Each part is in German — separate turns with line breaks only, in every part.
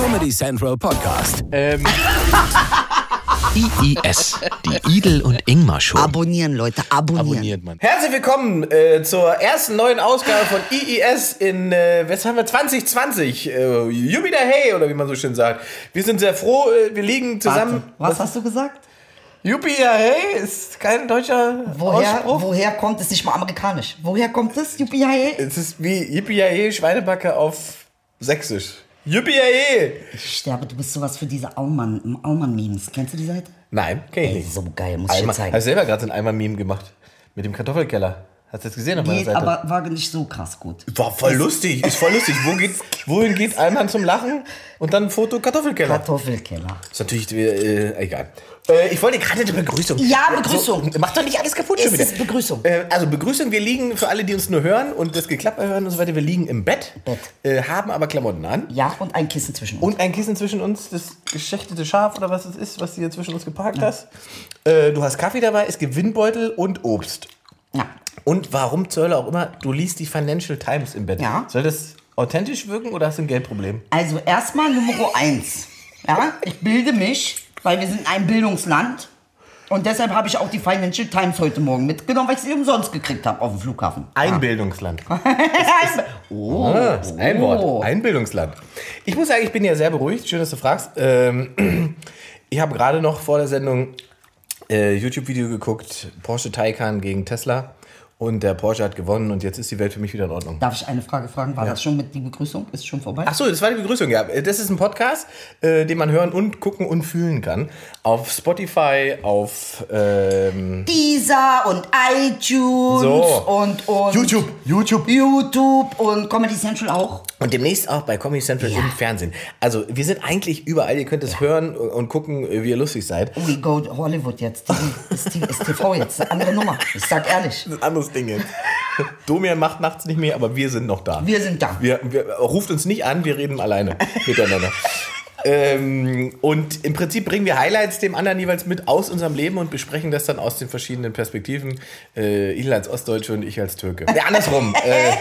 Comedy Central Podcast.
Ähm,
IIS, die Idel und Ingmar Show.
Abonnieren, Leute, abonnieren.
abonniert man. Herzlich willkommen äh, zur ersten neuen Ausgabe von IIS in, äh, was haben wir, 2020. Äh, Jubida Hey, oder wie man so schön sagt. Wir sind sehr froh, äh, wir liegen zusammen.
Warte, was hast du gesagt?
Jubida Hey ist kein deutscher
Woher,
Ausspruch.
woher kommt es? Nicht mal amerikanisch. Woher kommt es? Yuppie, hey.
Es ist wie Yippie Hey Schweinebacke auf Sächsisch. Yippie!
Ich sterbe, du bist sowas für diese Aumann, Aumann-Memes. Kennst du die Seite?
Nein, kenn ich nicht.
so geil, muss ich dir zeigen.
hast selber gerade so ein Eimer-Meme gemacht. Mit dem Kartoffelkeller. Hast du das gesehen auf meiner Seite?
aber war nicht so krass gut.
War voll lustig, ist voll lustig. Wo geht, wohin geht Alman zum Lachen? Und dann ein Foto Kartoffelkeller.
Kartoffelkeller.
ist natürlich, äh, egal. Äh, ich wollte gerade eine Begrüßung.
Ja, Begrüßung.
So, mach doch nicht alles kaputt
Es
schon wieder.
ist Begrüßung.
Äh, also Begrüßung, wir liegen, für alle, die uns nur hören und das Geklapper hören und so weiter, wir liegen im Bett,
Bett.
Äh, haben aber Klamotten an.
Ja, und ein Kissen zwischen uns.
Und ein Kissen zwischen uns, das geschächtete Schaf oder was es ist, was du hier zwischen uns geparkt hast. Äh, du hast Kaffee dabei, es gibt Windbeutel und Obst.
Ja.
Und warum zur Hölle auch immer, du liest die Financial Times im Bett.
Ja.
Soll das authentisch wirken oder hast du ein Geldproblem?
Also erstmal Nummer eins. Ja, ich bilde mich, weil wir sind ein Bildungsland. Und deshalb habe ich auch die Financial Times heute Morgen mitgenommen, weil ich sie umsonst gekriegt habe auf dem Flughafen.
Ein Bildungsland.
oh,
Ah, das ist ein
oh.
Wort. Ein Bildungsland. Ich muss sagen, ich bin ja sehr beruhigt. Schön, dass du fragst. Ähm, ich habe gerade noch vor der Sendung äh, YouTube-Video geguckt. Porsche Taycan gegen Tesla. Und der Porsche hat gewonnen und jetzt ist die Welt für mich wieder in Ordnung.
Darf ich eine Frage fragen? War das schon mit die Begrüßung? Ist schon vorbei?
Ach so, das war die Begrüßung, ja. Das ist ein Podcast, äh, den man hören und gucken und fühlen kann. Auf Spotify, auf ähm,
Deezer und iTunes
So.
und, und
YouTube, YouTube.
YouTube und Comedy Central auch.
Und demnächst auch bei Comedy Central
Ja.
im Fernsehen. Also wir sind eigentlich überall. Ihr könnt es hören und gucken, wie ihr lustig seid.
We go Hollywood jetzt. Ist, ist TV jetzt eine andere Nummer. Ich sag ehrlich.
Das ist ein anderes Ding jetzt. Domian macht nachts nicht mehr, aber wir sind noch da.
Wir sind da.
Wir, wir, ruft uns nicht an, wir reden alleine miteinander. Ähm, und im Prinzip bringen wir Highlights dem anderen jeweils mit aus unserem Leben und besprechen das dann aus den verschiedenen Perspektiven. Äh, Il als Ostdeutsche und ich als Türke. Ja, andersrum. äh,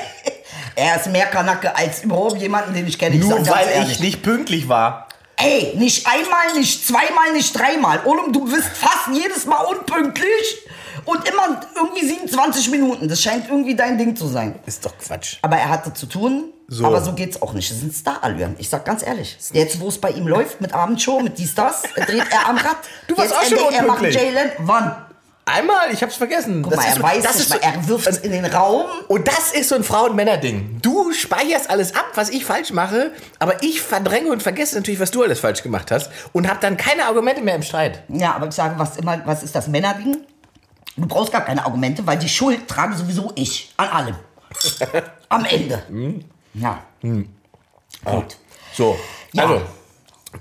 Er ist mehr Kanacke als überhaupt jemanden, den ich kenne. Ich
nur
sag ganz
weil
ehrlich.
ich nicht pünktlich war.
Ey, nicht einmal, nicht zweimal, nicht dreimal. Olum, du bist fast jedes Mal unpünktlich und immer irgendwie 27 Minuten. Das scheint irgendwie dein Ding zu sein.
Ist doch Quatsch.
Aber er hatte zu tun,
So.
aber so geht's auch nicht. Das ein Star-Allüren. Ich sag ganz ehrlich. Jetzt, wo es bei ihm läuft, mit Abendshow, mit dies, das, dreht er am Rad.
Du warst
Jetzt
auch schon
entdeckt er macht
unpünktlich.
Jalen. Wann?
Einmal, ich hab's vergessen.
Guck mal, er weiß
das
nicht
ist
mal,
so-
er wirft es in den Raum.
Und das ist so ein Frauen-Männer-Ding. Du speicherst alles ab, was ich falsch mache, aber ich verdränge und vergesse natürlich, was du alles falsch gemacht hast und habe dann keine Argumente mehr im Streit.
Ja, aber ich sage, was immer, was ist das Männerding? Du brauchst gar keine Argumente, weil die Schuld trage sowieso ich. An allem. Am Ende.
Hm.
Ja. Gut.
So,
Ja.
also.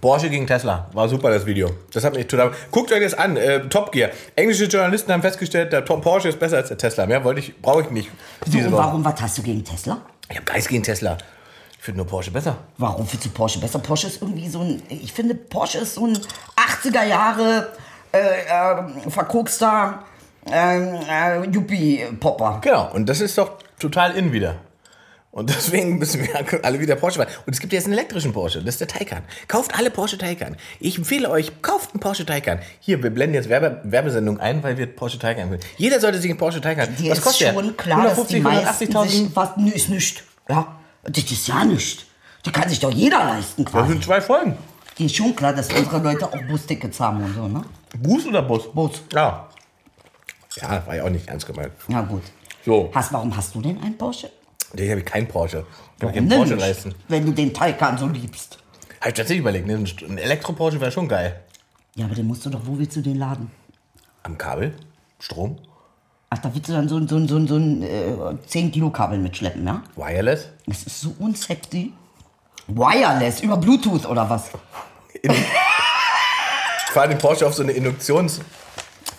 Porsche gegen Tesla. War super, das Video. Das hat mich total. Guckt euch das an. Äh, Top Gear. Englische Journalisten haben festgestellt, der Top Porsche ist besser als der Tesla. Mehr wollte ich, brauche ich nicht. Diese Woche.
warum, was hast du gegen Tesla?
Ich habe Geist gegen Tesla. Ich finde nur Porsche besser.
Warum findest du Porsche besser? Porsche ist irgendwie so ein, ich finde Porsche ist so ein 80er Jahre äh, äh, verkokster äh, äh, Yuppie-Popper.
Genau. Und das ist doch total in wieder. Und deswegen müssen wir alle wieder Porsche fahren. Und es gibt jetzt einen elektrischen Porsche, das ist der Taycan. Kauft alle Porsche Taycan. Ich empfehle euch, kauft einen Porsche Taycan. Hier, wir blenden jetzt Werbe Werbesendung ein, weil wir Porsche Taycan will. Jeder sollte sich einen Porsche Taycan.
Dir
Was
ist
kostet
schon
der?
klar, dass die
150,
meisten
180.000?
sich, was, nö, ist nicht. Ja, das ist ja nicht. Die kann sich doch jeder leisten
Das
quasi.
sind zwei Folgen.
Dir ist schon klar, dass unsere Leute auch Bustickets haben und so, ne?
Bus oder Bus?
Bus.
Ja. Ja, war ja auch nicht ernst gemeint.
Ja gut.
So,
Hast, warum hast du denn einen Porsche?
Ich habe keinen Porsche. Ich kann keinen Porsche leisten.
Wenn du den Taycan so liebst.
Habe ich tatsächlich überlegt, ne? ein Elektro-Porsche wäre schon geil.
Ja, aber den musst du doch, wo willst du den laden?
Am Kabel? Strom?
Ach, da willst du dann so, ein- so, ein- so, ein- so ein äh, 10 Kilo Kabel mitschleppen, ja?
Wireless?
Das ist so unsexy. Wireless, über Bluetooth oder was?
Ich fahre den Porsche auf so eine Induktionsfläche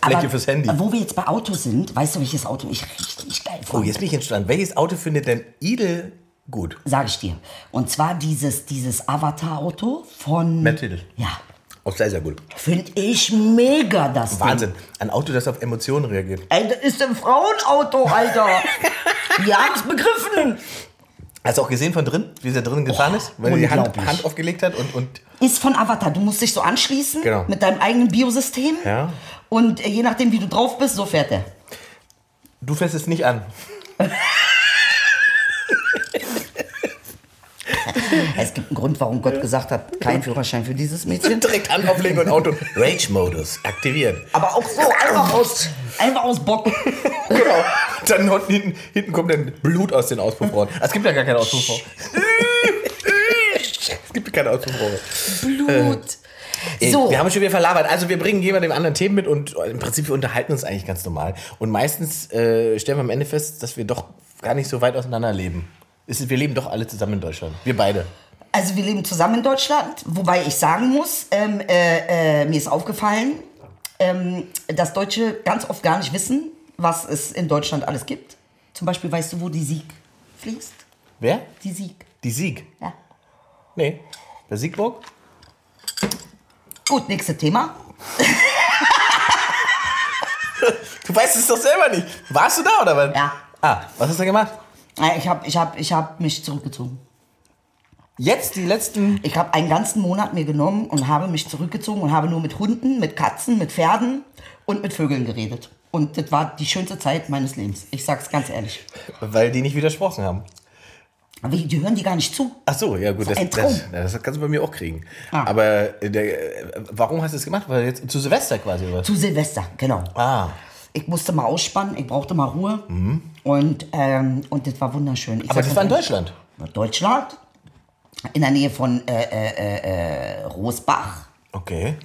Aber,
fürs Handy.
Wo wir jetzt bei Autos sind, weißt du, welches Auto ich richtig geil
Oh,
fand?
jetzt bin ich entstanden. Welches Auto findet denn Idel gut?
Sag ich dir. Und zwar dieses, dieses Avatar-Auto von...
Matt Hill.
Ja.
Auch sehr, sehr gut.
Finde ich mega, das Ding.
Wahnsinn. Ein Auto, das auf Emotionen reagiert.
Ey, das ist ein Frauenauto, Alter. Wir haben es begriffen.
Hast du auch gesehen von drin, wie sie drin gefahren ist? Weil sie die Hand. Hand aufgelegt hat und, und
Ist von Avatar. Du musst dich so anschließen
Genau.
mit deinem eigenen Biosystem.
Ja.
Und äh, je nachdem, wie du drauf bist, so fährt er.
du fährst es nicht an.
Es gibt einen Grund, warum Gott gesagt hat, kein Führerschein für dieses Mädchen.
Direkt Hand auflegen und Auto. Rage-Modus aktivieren.
Aber auch so, einfach aus, einfach aus Bock.
Genau. Dann hinten, hinten kommt dann Blut aus den Auspuffrohren. Ah, Es gibt ja gar keine Auspuffrohre. es gibt keine Auspuffrohre.
Blut.
Ey,
So,
Wir haben schon wieder verlabert. Also wir bringen jemand dem anderen Themen mit und im Prinzip wir unterhalten uns eigentlich ganz normal. Und meistens äh, stellen wir am Ende fest, dass wir doch gar nicht so weit auseinander leben. Ist- Wir leben doch alle zusammen in Deutschland. Wir beide.
also wir leben zusammen in Deutschland, wobei ich sagen muss, ähm, äh, äh, mir ist aufgefallen, ähm, dass Deutsche ganz oft gar nicht wissen, was es in Deutschland alles gibt. Zum Beispiel weißt du, wo die Sieg fließt?
Wer?
Die Sieg.
Die Sieg.
Ja.
Nee. Der Siegburg?
Gut, nächstes Thema.
Du weißt es doch selber nicht. Warst du da oder was?
Ja.
Ah, was hast du gemacht?
Äh, Ich habe ich hab, ich hab mich zurückgezogen.
Jetzt die letzten.
Ich habe einen ganzen Monat mir genommen und habe mich zurückgezogen und habe nur mit Hunden, mit Katzen, mit Pferden und mit Vögeln geredet. Und das war die schönste Zeit meines Lebens. Ich sag's ganz ehrlich.
Weil die nicht widersprochen haben.
Aber die, hören die gar nicht zu.
Ach so, ja gut, das, das,
Traum.
das kannst du bei mir auch kriegen.
Ah.
Aber äh, der, äh, warum hast du es gemacht? Weil jetzt zu Silvester quasi oder?
Zu Silvester, genau.
Ah,
Ich musste mal ausspannen, ich brauchte mal Ruhe. Und, ähm, und das war wunderschön. Ich
Mhm. aber das war in Deutschland.
Deutschland, in der Nähe von äh, äh, äh, äh, Rosbach.
Okay.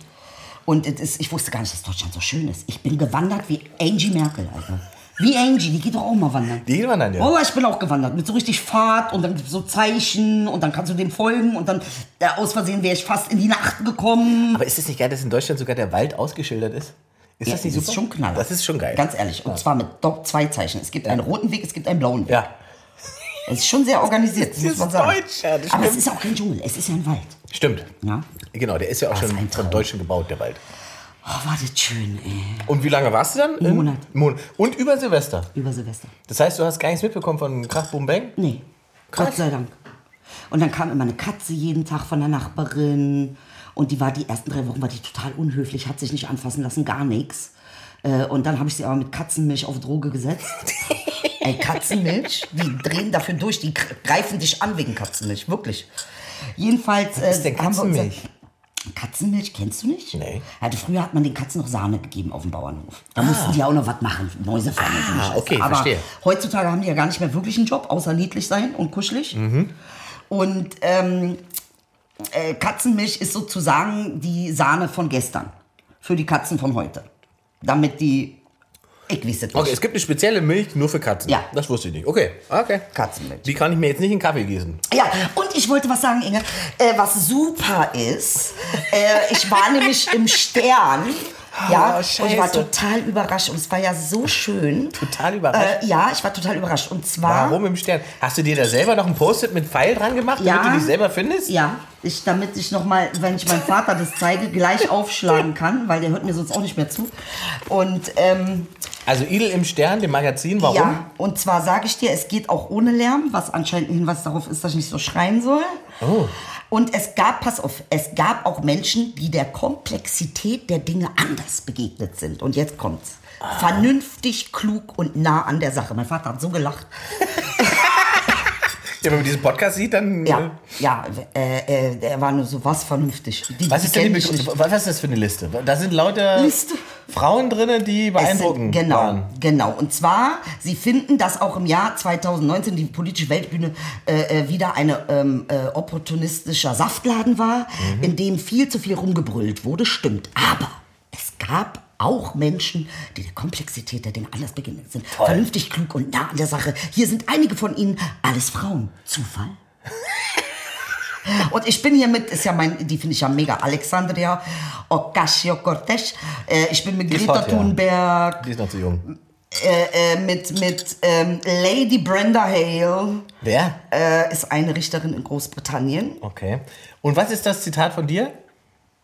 Und ist, ich wusste gar nicht, dass Deutschland so schön ist. Ich bin gewandert wie Angie Merkel, Alter. Wie Angie, die geht doch auch mal wandern.
Die gehen wir dann ja.
Oh, ich bin auch gewandert. Mit so richtig Fahrt und dann so Zeichen und dann kannst du dem folgen und dann äh, aus Versehen wäre ich fast in die Nacht gekommen.
Aber ist es nicht geil, dass in Deutschland sogar der Wald ausgeschildert ist? Ist das nicht
das
super?
ist schon knaller.
Das ist schon geil.
Ganz ehrlich. Und zwar mit zwei Zeichen. Es gibt einen roten Weg, es gibt einen blauen Weg.
ja.
Es ist schon sehr organisiert, das muss
ist
man sagen.
deutsch, ja, das
Aber es ist auch kein Dschungel, es ist ja ein Wald.
Stimmt.
Ja.
Genau, der ist ja auch
Was
schon von. Deutschen gebaut, der Wald.
Oh, war das schön, ey.
Und wie lange warst du dann? Im
Monat.
Monat. Und über Silvester.
Über Silvester.
Das heißt, du hast gar nichts mitbekommen von Krach, Boom, Bang?
Nee,
Krass.
Gott sei Dank. Und dann kam immer eine Katze jeden Tag von der Nachbarin. Und die war die ersten drei Wochen war die total unhöflich, hat sich nicht anfassen lassen, gar nichts. Äh, Und dann habe ich sie aber mit Katzenmilch auf Droge gesetzt. Ey, Katzenmilch, die drehen dafür durch, die gr- greifen dich an wegen Katzenmilch, wirklich. Jedenfalls.
Was ist denn
uns-
Katzenmilch?
Katzenmilch kennst du nicht?
Nee.
Also früher hat man den Katzen noch Sahne gegeben auf dem Bauernhof. Da mussten die auch noch was machen, Mäuse fangen
Ah, okay,
Aber
verstehe.
heutzutage haben die ja gar nicht mehr wirklich einen Job, außer niedlich sein und kuschelig.
Mhm.
Und ähm, äh, Katzenmilch ist sozusagen die Sahne von gestern für die Katzen von heute. Damit die, ich weiß es nicht.
Okay, es gibt eine spezielle Milch nur für Katzen.
Ja.
Das wusste ich nicht. Okay, okay.
Katzenmilch.
Die kann ich mir jetzt nicht in Kaffee gießen.
Ja, und ich wollte was sagen, Inge, äh, was super ist. Äh, ich war nämlich im Stern. Ja,
Oh,
und ich war total überrascht und es war ja so schön.
Total überrascht?
Äh, ja, ich war total überrascht. Und zwar.
Warum im Stern? Hast du dir da selber noch ein Post-it mit Pfeil dran gemacht,
Ja.
damit du dich selber findest?
Ja, ich, damit ich nochmal, wenn ich meinem Vater das zeige, gleich aufschlagen kann, weil der hört mir sonst auch nicht mehr zu. Und ähm,
Also Idel im Stern, dem Magazin, warum?
ja, und zwar sage ich dir, es geht auch ohne Lärm, was anscheinend ein Hinweis darauf ist, dass ich nicht so schreien soll.
Oh.
Und es gab, pass auf, es gab auch Menschen, die der Komplexität der Dinge anders begegnet sind. Und jetzt kommt's.
Ah.
Vernünftig, klug und nah an der Sache. Mein Vater hat so gelacht.
Ja, wenn man diesen Podcast sieht, dann...
Ja,
äh,
ja, äh, äh, der war nur so was vernünftig. Die,
Was ist denn die. Was ist das für eine Liste? Da sind lauter
Liste.
Frauen drin, die
Es
beeindruckend
sind, genau,
waren.
genau. Und zwar, sie finden, dass auch im Jahr 2019 die politische Weltbühne äh, äh, wieder eine ähm, äh, opportunistischer Saftladen war,
Mhm.
in dem viel zu viel rumgebrüllt wurde. Stimmt. Aber es gab auch Menschen, die der Komplexität der Dinge anders begegnet sind. Vernünftig, klug und nah an der Sache. Hier sind einige von ihnen alles Frauen. Zufall? Und ich bin hier mit, ist ja mein, die finde ich ja mega, Alexandria Ocasio-Cortez. Äh, ich bin mit
Die
Greta
hot, ja.
Thunberg,
Die ist noch zu jung.
äh, äh, mit, mit ähm, Lady Brenda Hale,
Wer?
äh, ist eine Richterin in Großbritannien.
Okay. Und was ist das Zitat von dir?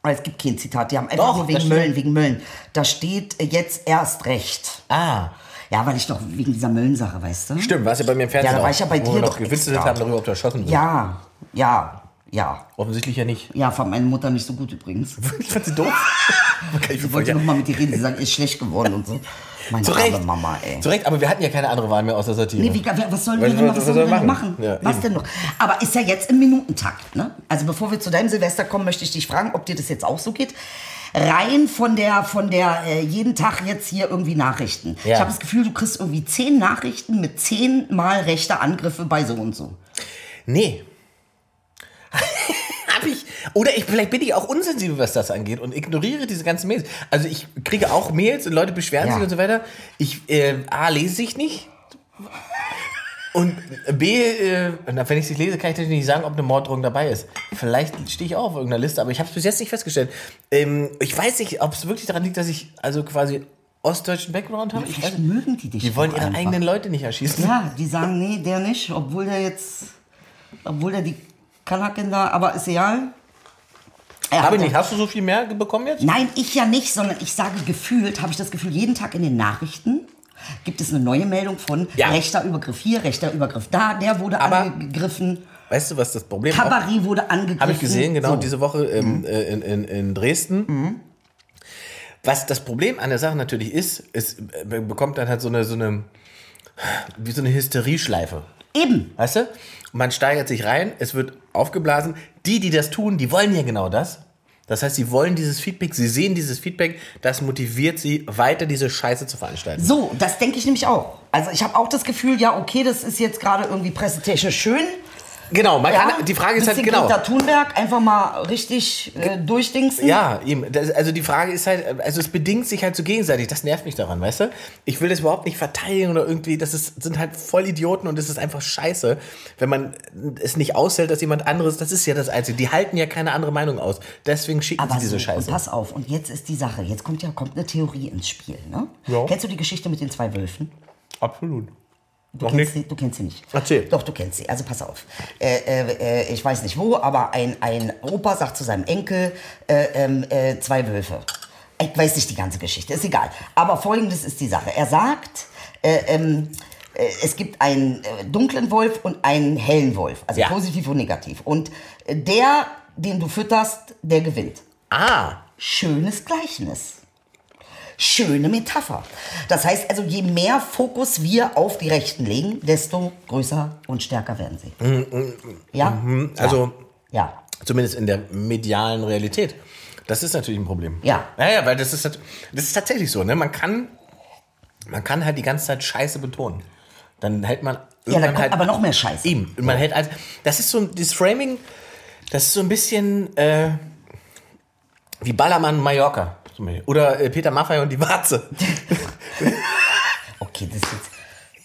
Aber Es gibt kein Zitat, die haben einfach
Doch,
nur wegen. Mölln, wegen Mölln. Da steht äh, jetzt erst recht.
Ah.
Ja, weil ich doch wegen dieser Möllensache, weißt du?
Stimmt, warst ja bei mir im Fernsehen
Ja, da war ich ja bei dir
noch
doch
gewitzelt haben darüber, ob du erschossen wirst.
Ja, ja, ja.
Offensichtlich ja nicht.
Ja, fand meine Mutter nicht so gut übrigens.
Ich fand sie doof. Ich
wollte
vorstellen.
noch mal mit dir reden, sie sagt, ist schlecht geworden und so. Meine
Zu Recht.
Mama, ey.
Zu Recht, aber wir hatten ja keine andere Wahl mehr außer Satire.
Nee, wie, was sollen wir denn noch,
was-
was
was
sollen wir
soll
denn noch
machen?
machen?
Ja,
was
eben.
denn noch? Aber ist ja jetzt im Minutentakt, ne? Also bevor wir zu deinem Silvester kommen, möchte ich dich fragen, ob dir das jetzt auch so geht. Rein von der, von der äh, jeden Tag jetzt hier irgendwie Nachrichten.
Ja.
Ich habe das Gefühl, du kriegst irgendwie zehn Nachrichten mit zehnmal rechter Angriffe bei so und so.
Nee. Hab ich. Oder ich, vielleicht bin ich auch unsensibel, was das angeht und ignoriere diese ganzen Mails. Also ich kriege auch Mails und Leute beschweren
Ja.
sich und so weiter. Ich, äh, A, lese ich nicht. Und B, äh, wenn ich sie lese, kann ich natürlich nicht sagen, ob eine Morddrohung dabei ist. Vielleicht stehe ich auch auf irgendeiner Liste, aber ich habe es bis jetzt nicht festgestellt. Ähm, ich weiß nicht, ob es wirklich daran liegt, dass ich also quasi ostdeutschen Background habe. Ich weiß
mögen die dich
Die wollen ihre
einfach.
eigenen Leute nicht erschießen.
Ja, die sagen, nee, der nicht, obwohl der jetzt, obwohl der die Kanaken da, aber ist egal. Er
Habe nicht. Hast du so viel mehr bekommen jetzt?
Nein, ich ja nicht, sondern ich sage gefühlt, habe ich das Gefühl, jeden Tag in den Nachrichten gibt es eine neue Meldung von
Ja.
rechter Übergriff hier, rechter Übergriff da, der wurde
Aber-
angegriffen,
Weißt du, was das Problem ist?
Cabaret wurde angegriffen.
Habe ich gesehen, genau,
So.
diese Woche ähm, äh, in, in, in Dresden. Was das Problem an der Sache natürlich ist, es äh, bekommt dann halt so eine, so eine, wie so eine Hysterieschleife.
Eben.
Weißt du? Man steigert sich rein, es wird aufgeblasen. Die, die das tun, die wollen ja genau das. Das heißt, sie wollen dieses Feedback, sie sehen dieses Feedback, das motiviert sie, weiter diese Scheiße zu veranstalten.
So, das denke ich nämlich auch. Also ich habe auch das Gefühl, ja, okay, das ist jetzt gerade irgendwie pressetechnisch schön.
Genau, man
Ja,
kann, die Frage ist halt, genau.
Greta Thunberg, einfach mal richtig äh, durchdingsen.
Ja, eben. Das, also die Frage ist halt, also es bedingt sich halt so gegenseitig. Das nervt mich daran, weißt du? Ich will das überhaupt nicht verteidigen oder irgendwie. Das ist, sind halt voll Idioten und es ist einfach scheiße, wenn man es nicht aushält, dass jemand anderes. Das ist ja das Einzige. Die halten ja keine andere Meinung aus. Deswegen schicken
Aber
sie diese
so,
Scheiße.
und pass auf, und jetzt ist die Sache, jetzt kommt ja kommt eine Theorie ins Spiel. Ne?
Ja.
Kennst du die Geschichte mit den zwei Wölfen?
Absolut.
Du
Noch
kennst
nicht.
Sie, du kennst sie nicht.
Erzähl.
Doch, du kennst sie. Also pass auf. Äh, äh, äh, ich weiß nicht wo, aber ein, ein Opa sagt zu seinem Enkel, äh, ähm, äh, zwei Wölfe. Ich weiß nicht die ganze Geschichte, ist egal. Aber folgendes ist die Sache. Er sagt, äh, ähm, äh, es gibt einen dunklen Wolf und einen hellen Wolf. Also
Ja.
positiv und negativ. Und der, den du fütterst, der gewinnt.
Ah,
Schönes Gleichnis. Schöne Metapher. Das heißt also, je mehr Fokus wir auf die Rechten legen, desto größer und stärker werden sie. Ja?
also
Ja.
zumindest in der medialen Realität. Das ist natürlich ein Problem.
Ja.
Naja, weil das ist, halt- das ist tatsächlich so, ne? Man kann, man kann halt die ganze Zeit Scheiße betonen. Dann hält man
Ja, dann kommt
halt
aber noch mehr Scheiße.
Eben. Man hält also, das ist so ein, dieses Framing, das ist so ein bisschen äh, wie Ballermann Mallorca. Oder äh, Peter Maffay und die Warze.
Okay, das ist jetzt.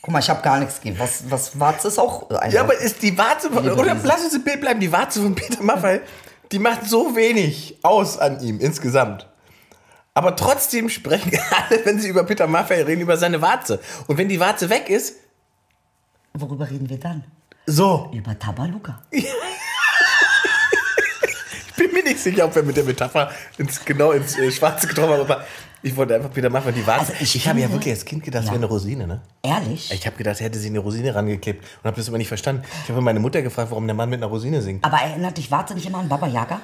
Guck mal, ich habe gar nichts gegeben. Was, was Warze ist auch eine.
Ja, aber ist die Warze von, oder lass uns im Bild bleiben, die Warze von Peter Maffay, die macht so wenig aus an ihm insgesamt. Aber trotzdem sprechen alle, wenn sie über Peter Maffay reden, über seine Warze. Und wenn die Warze weg ist,
Worüber reden wir dann?
so.
Über Tabaluga.
Ich bin mir nicht sicher, ob wir mit der Metapher ins, genau ins äh, Schwarze getroffen haben, aber ich wollte einfach Peter Maffay und die Warze.
Also ich
ich habe ja wirklich als Kind gedacht, es
Ja.
wäre eine Rosine, ne?
Ehrlich?
Ich habe gedacht, er hätte sie eine Rosine rangeklebt und habe das immer nicht verstanden. Ich habe meine Mutter gefragt, warum der Mann mit einer Rosine singt.
aber erinnert dich Warze nicht immer an Baba Yaga?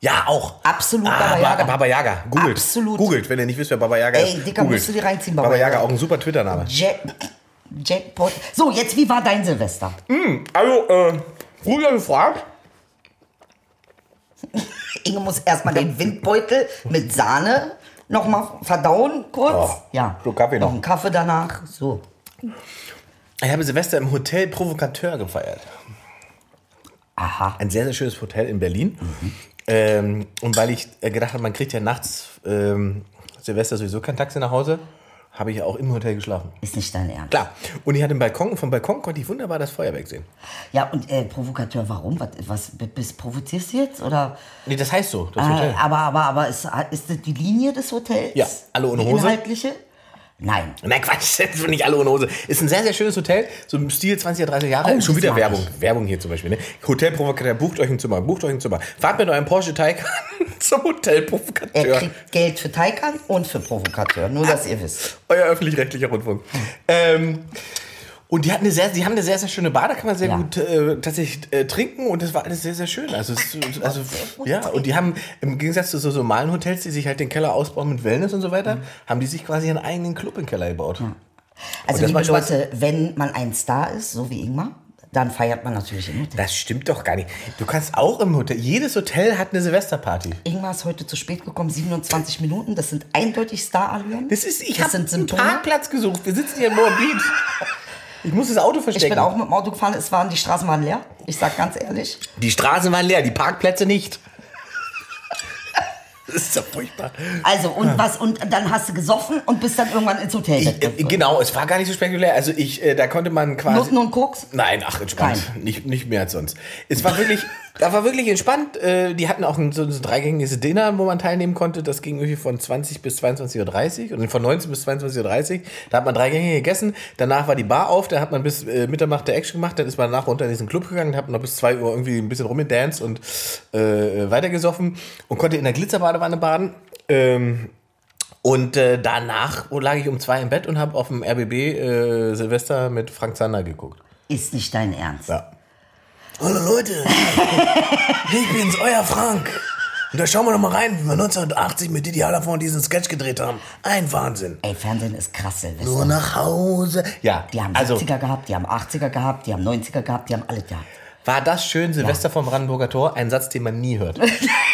Ja, auch.
Absolut
ah,
Baba Yaga.
Ba- Baba Yaga. Googelt.
Absolut.
Googelt, wenn ihr nicht wisst, wer Baba Yaga
Ey,
ist.
Dicker,
Googelt.
musst du dir reinziehen,
Baba,
Baba
Yaga,
Yaga.
auch ein super Twitter-Name.
Jack, Jackpot. So, jetzt, wie war dein Silvester?
Also, äh, früher gefragt.
Inge muss erstmal den Windbeutel mit Sahne nochmal verdauen, kurz.
Oh,
ja.
Kaffee noch.
Noch einen Kaffee danach. So.
Ich habe Silvester im Hotel Provocateur gefeiert.
Aha.
Ein sehr, sehr schönes Hotel in Berlin. Ähm, und weil ich äh, gedacht habe, man kriegt ja nachts ähm, Silvester sowieso kein Taxi nach Hause, habe ich auch im Hotel geschlafen.
Ist nicht dein Ernst.
Klar. Und ich hatte einen Balkon und vom Balkon konnte ich wunderbar das Feuerwerk sehen.
Ja, und äh, Provokateur, warum? Was, was bist, provozierst du jetzt? Oder?
Nee, das heißt so, das
Äh,
Hotel.
aber, aber, aber ist, ist das die Linie des Hotels?
Ja, alle ohne
Die
Hose.
Inhaltliche? Nein.
Nein, Quatsch, das sind nicht alle ohne Hose. Ist ein sehr, sehr schönes Hotel, so im Stil 20er, 30 Jahre.
Oh,
Schon wieder Werbung.
ich.
Werbung hier zum Beispiel. Ne? Hotel Provocateur, bucht euch ein Zimmer, bucht euch ein Zimmer. Fahrt mit eurem Porsche Taycan zum
Er
Hotelprovokateur.
kriegt Geld für Taikan und für Provokateur. Nur, dass ihr wisst.
Euer öffentlich-rechtlicher Rundfunk. Ähm, und die, hatten eine sehr, die haben eine sehr, sehr schöne Bar, da kann man sehr
Ja.
gut äh, tatsächlich äh, trinken und das war alles sehr, sehr schön. Also, es, also ja, und die haben im Gegensatz zu so normalen Hotels, die sich halt den Keller ausbauen mit Wellness und so weiter, haben die sich quasi einen eigenen Club im Keller gebaut.
Also,
das
liebe. Leute, wenn man ein Star ist, so wie Ingmar, dann feiert man natürlich im Hotel.
Das stimmt doch gar nicht. Du kannst auch im Hotel, jedes Hotel hat eine Silvesterparty.
Ingmar ist heute zu spät gekommen, 27 Minuten. Das sind eindeutig Star-Allüren.
Das ist, ich habe einen
Symptome.
Parkplatz gesucht. Wir sitzen hier in Moabit. Ich muss das Auto
Ich
verstecken.
bin auch mit dem Auto gefahren, es waren, die Straßen waren leer. Ich sag ganz ehrlich.
Die Straßen waren leer, die Parkplätze nicht. Das ist ja furchtbar.
Also, und was, und dann hast du gesoffen und bist dann irgendwann ins Hotel.
Ich, äh, genau, es war gar nicht so spektakulär. Also ich, äh, da konnte man quasi.
Nutten und Koks?
Nein, ach entspannt. Nicht, nicht mehr als sonst. Es war wirklich, da war wirklich entspannt. Äh, die hatten auch ein, so ein dreigängiges Dinner, wo man teilnehmen konnte. Das ging irgendwie von 20 bis 22.30 Uhr und von 19 bis 22.30 Uhr. Da hat man drei Gänge gegessen. Danach war die Bar auf. Da hat man bis äh, Mitternacht der Action gemacht. Dann ist man danach runter in diesen Club gegangen. Da hat man noch bis 2 Uhr irgendwie ein bisschen rumgedanced und äh, weitergesoffen und konnte in der Glitzerbadewanne baden. Ähm, und äh, danach lag ich um zwei im Bett und habe auf dem RBB äh, Silvester mit Frank Zander geguckt.
Ist nicht dein Ernst.
Ja. Hallo Leute, ich bin's, euer Frank. Und da schauen wir doch mal rein, wie wir 1980 mit Didi Hallervorden diesen Sketch gedreht haben. Ein Wahnsinn.
Ey, Fernsehen ist krass, Silvester.
Nur nach Hause. Ja,
Die haben
also
70er gehabt, die haben 80er gehabt, die haben 90er gehabt, die haben alle gehabt.
war das schön, Silvester vom Brandenburger Tor, ein Satz, den man nie hört.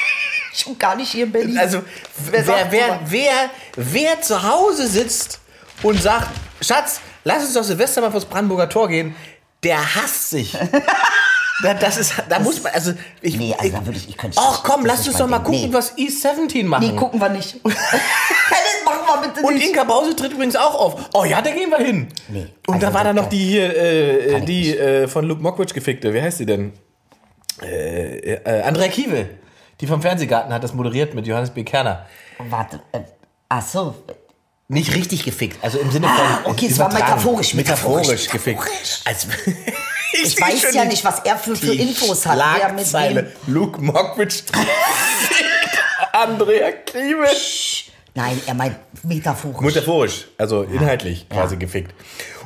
Schon gar nicht hier in Berlin.
Also, wer,
sagt
wer,
sowas?
wer, wer zu Hause sitzt und sagt, Schatz, lass uns doch Silvester mal vors Brandenburger Tor gehen, der hasst sich. Da- Das ist, da muss man, also ich,
Nee, also da würde ich- ich könnte
Ach komm,
Das
lass uns doch mal
Ding.
gucken,
Nee.
was East 17 machen.
Nee, gucken wir nicht. das machen wir bitte
Und
nicht.
Inka Bause tritt übrigens auch auf. Oh ja, da gehen wir hin.
Nee,
Und
also
da war da noch
das-
die hier, äh,
ich
die äh, von Luke Mockridge gefickte. Wie heißt sie denn? Äh, äh, Andrea Kiewel. Die vom Fernsehgarten hat das moderiert mit Johannes B. Kerner.
Warte, äh, ach so.
Nicht richtig gefickt, also im Sinne von.
Ah, okay, es war metaphorisch,
Metaphorisch,
metaphorisch,
gefickt.
metaphorisch.
Als,
Ich weiß ja nicht, was er für, für
die
Infos hat. Wer mit wem.
Luke Mockridge Andrea Kiewel.
Nein, er meint metaphorisch.
Metaphorisch, also inhaltlich quasi gefickt.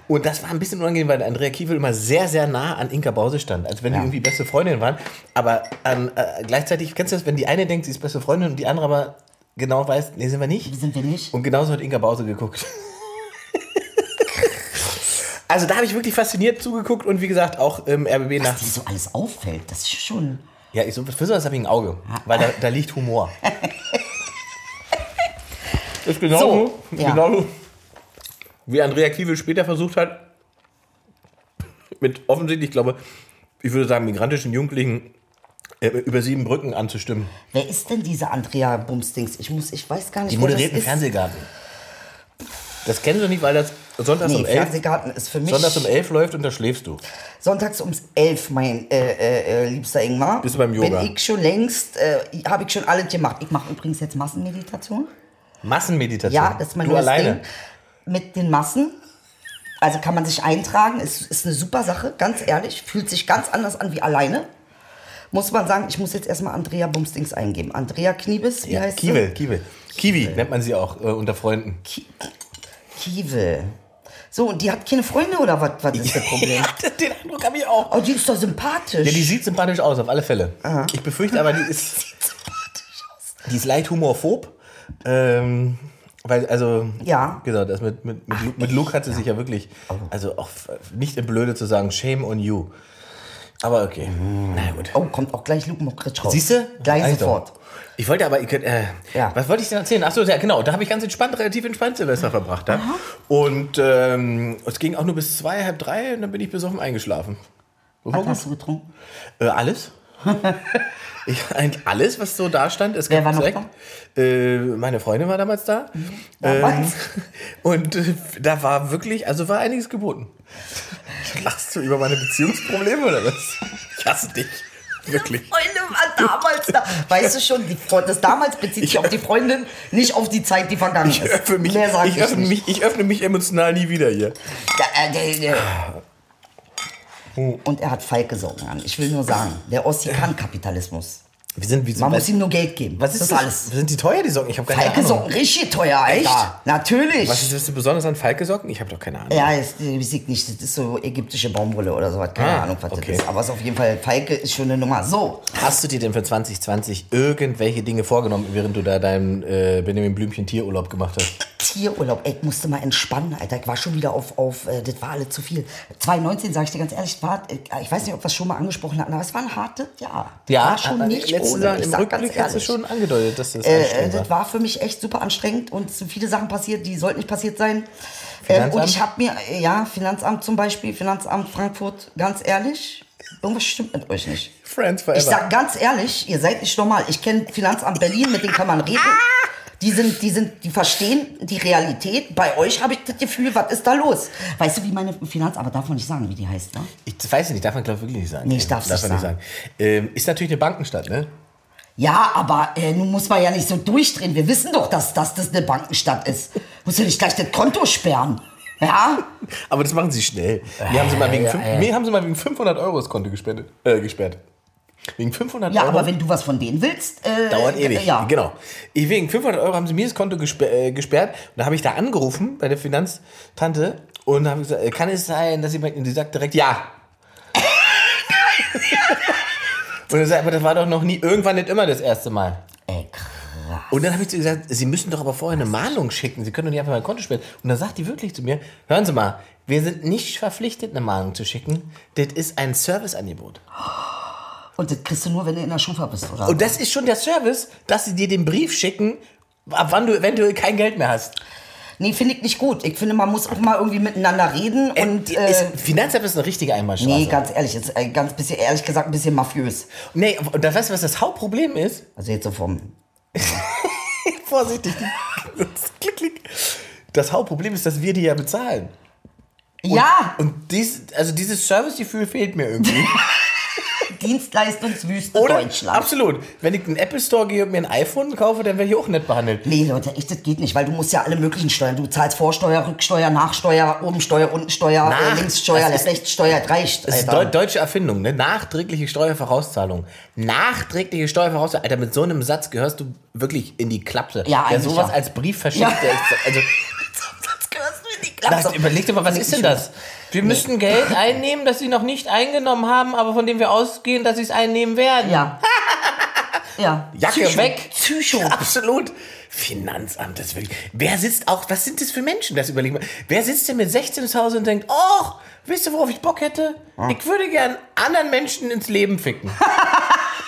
Und das war ein bisschen unangenehm, weil Andrea Kiewel immer sehr, sehr nah an Inka Bause stand, als wenn die
Ja.
irgendwie beste Freundinnen waren. Aber ähm, äh, gleichzeitig, kennst du das, wenn die eine denkt, sie ist beste Freundin und die andere aber genau weiß, nee, sind wir nicht?
Sind wir nicht?
Und genauso hat Inka Bause geguckt. Also da habe ich wirklich fasziniert zugeguckt und wie gesagt auch im RBB nach.
Was dir so alles auffällt, das ist schon.
Ja, ich so, für sowas habe ich ein Auge, weil da, da liegt Humor. Das ist genauso,
So, ja.
genauso wie Andrea Kiewel später versucht hat, mit offensichtlich, ich glaube, ich würde sagen, migrantischen Jugendlichen äh, über sieben Brücken anzustimmen.
Wer ist denn diese Andrea Bumstings? Ich muss, ich weiß gar nicht,
Die
wer
moderierten
das ist.
Fernsehgarten. Das kennen sie nicht, weil das sonntags
Nee,
um elf,
Fernsehgarten ist für mich
sonntags um elf läuft und da schläfst du.
sonntags ums elf, mein äh, äh, äh, liebster Ingmar.
Bist du beim Yoga?
Bin ich schon längst, äh, habe ich schon alles gemacht. Ich mache übrigens jetzt Massenmeditation.
Massenmeditation.
Ja, das ist mein
du
neues
alleine.
Ding. Mit den Massen. Also kann man sich eintragen, ist, ist eine super Sache, ganz ehrlich. Fühlt sich ganz anders an wie alleine. Muss man sagen, ich muss jetzt erstmal Andrea Bumstings eingeben. Andrea Kniebes, wie
Ja,
heißt
Kiewel, Kiewel. Kiwi nennt man sie auch äh, unter Freunden.
sie? Kiewel. So, und die hat keine Freunde oder was, was ist das Problem?
ja, den Eindruck habe ich auch.
Oh, die ist doch sympathisch.
Ja, die sieht sympathisch aus, auf alle Fälle. Ich befürchte aber, die ist, die ist leicht humorphob. Ähm, weil, also,
Ja.
genau, das mit, mit, mit, Lu- mit Luke hat sie sich ja wirklich, also auch nicht im Blöde zu sagen, shame on you. Aber okay, na gut.
oh, kommt auch gleich Luke Mockridge raus.
Siehst du?
Gleich sofort.
doch. Ich wollte aber, ich, könnt, äh,
Ja.
was wollte ich denn erzählen? Achso, ja, genau, da habe ich ganz entspannt, relativ entspannt Silvester verbracht. Da. Und ähm, es ging auch nur bis zwei, halb drei und dann bin ich besoffen eingeschlafen.
Was hast du getrunken?
Äh, alles. ich, eigentlich alles, was so da stand. Es
Wer
gab
war noch
direkt- Äh, meine Freundin war damals da.
Damals?
und äh, da war wirklich, also war einiges geboten. Lachst du über meine Beziehungsprobleme oder was? Ich hasse dich. Wirklich.
Freunde war damals da. Weißt du schon, die Freund, das damals bezieht sich auf die Freundin, nicht auf die Zeit, die vergangen ist.
Ich öffne mich,
Mehr sag
ich,
ich,
öffne
nicht.
mich, ich öffne mich emotional nie wieder hier.
Ja, äh, äh, äh. Und er hat Falk gesungen an. Ich will nur sagen, der Ossi kann Kapitalismus.
Wir sind, wir sind,
Man
was,
muss ihm nur Geld geben.
was ist
das?
das?
alles.
Sind die teuer, die Socken? Ich habe keine
Falke
Ahnung.
Socken, richtig teuer, echt?
Alter.
Natürlich.
Was ist das so besonders an Falke-Socken? Ich habe doch keine Ahnung.
Ja, ist, äh, ich nicht, das ist so ägyptische Baumwolle oder sowas, keine
Ah,
Ahnung, was
okay.
das ist. Aber es ist auf jeden Fall, Falke ist schon eine Nummer. So,
Hast du dir denn für 2020 irgendwelche Dinge vorgenommen, während du da deinen äh, Benjamin Blümchen Tierurlaub gemacht hast?
Tierurlaub, ey, ich musste mal entspannen, Alter. Ich war schon wieder auf, auf äh, das war alles zu viel. 2019, sag ich dir ganz ehrlich, war, äh, ich weiß nicht, ob wir es schon mal angesprochen hatten, aber es war ein hartes Jahr. war schon
äh,
nicht ich
im
sag
Rückblick hast du schon angedeutet, dass das
Äh, äh,
anstrengend
das
war.
war für mich echt super anstrengend und es sind viele Sachen passiert, die sollten nicht passiert sein. Ähm, und ich habe mir, äh, ja, Finanzamt zum Beispiel, Finanzamt Frankfurt, ganz ehrlich, irgendwas stimmt mit euch nicht.
Friends forever.
Ich sag ganz ehrlich, ihr seid nicht normal. Ich kenne Finanzamt Berlin, mit denen kann man reden. Die sind, die sind, die verstehen die Realität. Bei euch habe ich das Gefühl, was ist da los? Weißt du, wie meine Finanzamt, darf man nicht sagen, wie die heißt, ne?
ich weiß nicht, darf man glaube ich wirklich nicht sagen.
Nee, ich darf's
darf
nicht
man sagen. Ähm, ist natürlich eine Bankenstadt, ne?
Ja, aber äh, nun muss man ja nicht so durchdrehen. Wir wissen doch, dass, dass das eine Bankenstadt ist. Muss ja nicht gleich das Konto sperren. Ja?
Aber das machen sie schnell. Mir haben sie mal wegen,
ja,
fünf,
ja.
mir haben sie mal wegen 500 Euro das Konto gesperrt. Äh, gesperrt. Wegen 500
Ja,
Euro.
aber wenn du was von denen willst, äh,
Dauert ewig.
Ja.
Genau. Ich, wegen 500 Euro haben sie mir das Konto gesper äh, gesperrt. Und da habe ich da angerufen bei der Finanztante und habe gesagt, äh, kann es sein, dass sie, und die sagt direkt ja. und er sagt, aber das war doch noch nie, irgendwann nicht immer das erste Mal.
Ey, krass.
Und dann habe ich zu ihr gesagt, Sie müssen doch aber vorher eine Mahnung schicken. Sie können doch nicht einfach mein Konto sperren. Und dann sagt die wirklich zu mir, hören Sie mal, wir sind nicht verpflichtet, eine Mahnung zu schicken. Das ist ein Serviceangebot.
Und das kriegst du nur, wenn du in der Schufa bist, oder?
Und das ist schon der Service, dass sie dir den Brief schicken, ab wann du eventuell kein Geld mehr hast.
Nee, finde ich nicht gut. Ich finde, man muss auch mal irgendwie miteinander reden und.
Äh, ist,
Äh,
Finanzamt ist eine richtige Einbahnstraße.
nee, ganz ehrlich, ist äh, ganz bisschen, ehrlich gesagt, ein bisschen mafiös.
Nee, und da weißt du, was das Hauptproblem ist?
Also jetzt so vom.
Vorsichtig. klick, klick. Das Hauptproblem ist, dass wir die ja bezahlen.
ja,
Und dies, also dieses Servicegefühl fehlt mir irgendwie.
Dienstleistungswüste
Oder?
Deutschland.
Absolut. Wenn ich in den Apple Store gehe und mir ein iPhone kaufe, dann werde ich auch nett behandelt.
Nee, Leute, echt, das geht nicht, weil du musst ja alle möglichen Steuern. Du zahlst Vorsteuer, Rücksteuer, Nachsteuer, Obensteuer, Untensteuer,
Nach-
äh, Linkssteuer, Rechtssteuer, reicht.
Das ist
Alter.
deu deutsche Erfindung, ne? Nachträgliche Steuervorauszahlung. Nachträgliche Steuervorauszahlung. Alter, mit so einem Satz gehörst du wirklich in die Klapse.
Ja,
Wer sowas
ja.
als Brief verschickt,
Ja.
der ist, also,
Sonst gehörst du in die Klappe.
überleg dir mal, was ist denn das? Wir müssen Geld einnehmen, das sie noch nicht eingenommen haben, aber von dem wir ausgehen, dass sie es einnehmen werden.
Ja. ja.
Jacke
Psycho.
weg.
Psycho.
Absolut. Finanzamt, das ist wirklich. Wer sitzt auch, was sind das für Menschen, das überlegen wir. Wer sitzt denn mit 16 zu Hause und denkt, oh, wisst ihr, worauf ich Bock hätte? Ich würde gern anderen Menschen ins Leben ficken.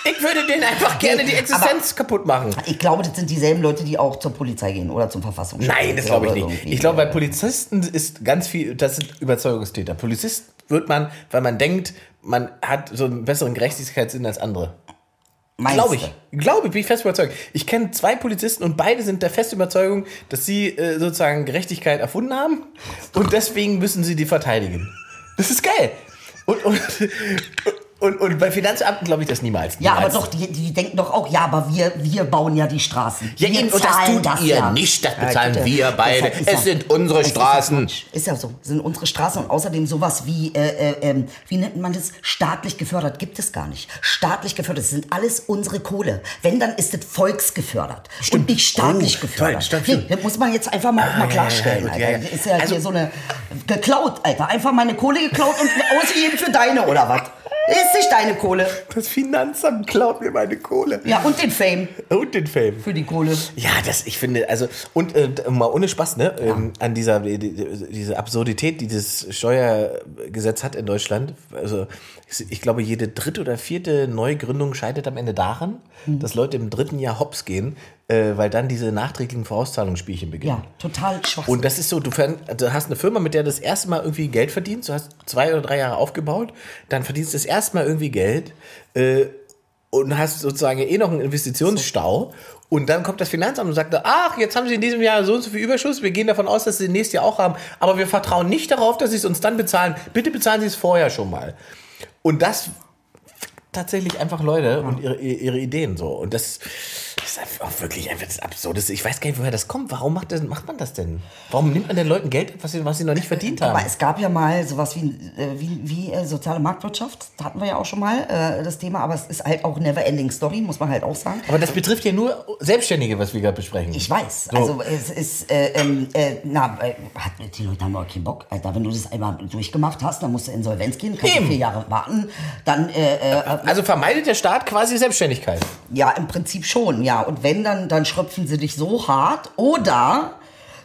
ich würde denen einfach gerne die Existenz kaputt machen.
Ich glaube, das sind dieselben Leute, die auch zur Polizei gehen oder zum Verfassungsschutz.
Nein, das glaube ich nicht. Ich glaube, bei Polizisten ist ganz viel, das sind Überzeugungstäter. Polizist wird man, weil man denkt, man hat so einen besseren Gerechtigkeitssinn als andere. Glaube ich. Glaube ich, bin ich fest überzeugt. Ich kenne zwei Polizisten und beide sind der festen Überzeugung, dass sie äh, sozusagen Gerechtigkeit erfunden haben und deswegen müssen sie die verteidigen. Das ist geil. Und, und, und, und bei Finanzamten glaube ich das niemals.
Ja, aber
niemals.
doch, die, die denken doch auch, ja, aber wir, wir bauen ja die Straßen.
Ja,
wir
eben, und das tut ihr
ja.
nicht, das
Ja,
bezahlen
bitte.
wir beide.
Deshalb ist
Es
ja-
sind unsere
es ist ja
Straßen.
Quatsch. Ist ja so, sind unsere Straßen und außerdem sowas wie, äh, äh, ähm, wie nennt man das? Staatlich gefördert gibt es gar nicht. Staatlich gefördert, das sind alles unsere Kohle. Wenn, dann ist es volksgefördert und nicht staatlich
Oh,
gefördert.
toll, stimmt,
nee,
stimmt.
das muss man jetzt einfach mal, mal
ja,
klarstellen,
ja, gut, ja,
Alter.
ja.
Das ist ja
Also-
hier so eine, geklaut, Alter. Einfach meine Kohle geklaut und ausgegeben für deine, oder was? Ist nicht deine Kohle.
Das Finanzamt klaut mir meine Kohle.
Ja, und den Fame
Und den Fame.
für die Kohle.
Ja, das, ich finde, also, und äh, mal ohne Spaß, ne, ähm, an dieser, die, die, diese Absurdität, die das Steuergesetz hat in Deutschland. Also, ich, ich glaube, jede dritte oder vierte Neugründung scheitert am Ende daran,
Mhm.
dass Leute im dritten Jahr hops gehen, äh, weil dann diese nachträglichen Vorauszahlungsspielchen beginnen.
Ja, total schwach.
Und das ist so, du, du hast eine Firma, mit der du das erste Mal irgendwie Geld verdienst, du hast zwei oder drei Jahre aufgebaut, dann verdienst du das erste Mal irgendwie Geld äh, und hast sozusagen eh noch einen Investitionsstau. Und dann kommt das Finanzamt und sagt, ach, jetzt haben Sie in diesem Jahr so und so viel Überschuss, wir gehen davon aus, dass Sie den nächsten Jahr auch haben, aber wir vertrauen nicht darauf, dass Sie es uns dann bezahlen. Bitte bezahlen Sie es vorher schon mal. Und das tatsächlich einfach Leute und ihre, ihre Ideen so. Und das Das ist auch wirklich einfach das Absurdeste. Ich weiß gar nicht, woher das kommt. Warum macht, das, macht man das denn? Warum nimmt man den Leuten Geld, was sie, was sie noch nicht verdient haben?
Aber es gab ja mal sowas wie, äh, wie, wie äh, soziale Marktwirtschaft. Da hatten wir ja auch schon mal äh, das Thema. Aber es ist halt auch never ending story, muss man halt auch sagen.
Aber das betrifft ja nur Selbstständige, was wir gerade besprechen.
Ich weiß.
So.
Also es ist, äh, ähm, äh, na, hat, die Leute haben auch keinen Bock. Alter, wenn du das einmal durchgemacht hast, dann musst du Insolvenz gehen, kannst du
Eben.
vier Jahre warten. Dann, äh,
Also vermeidet der Staat quasi Selbstständigkeit.
ja, im Prinzip schon, ja. Und wenn, dann, dann schröpfen sie dich so hart. Oder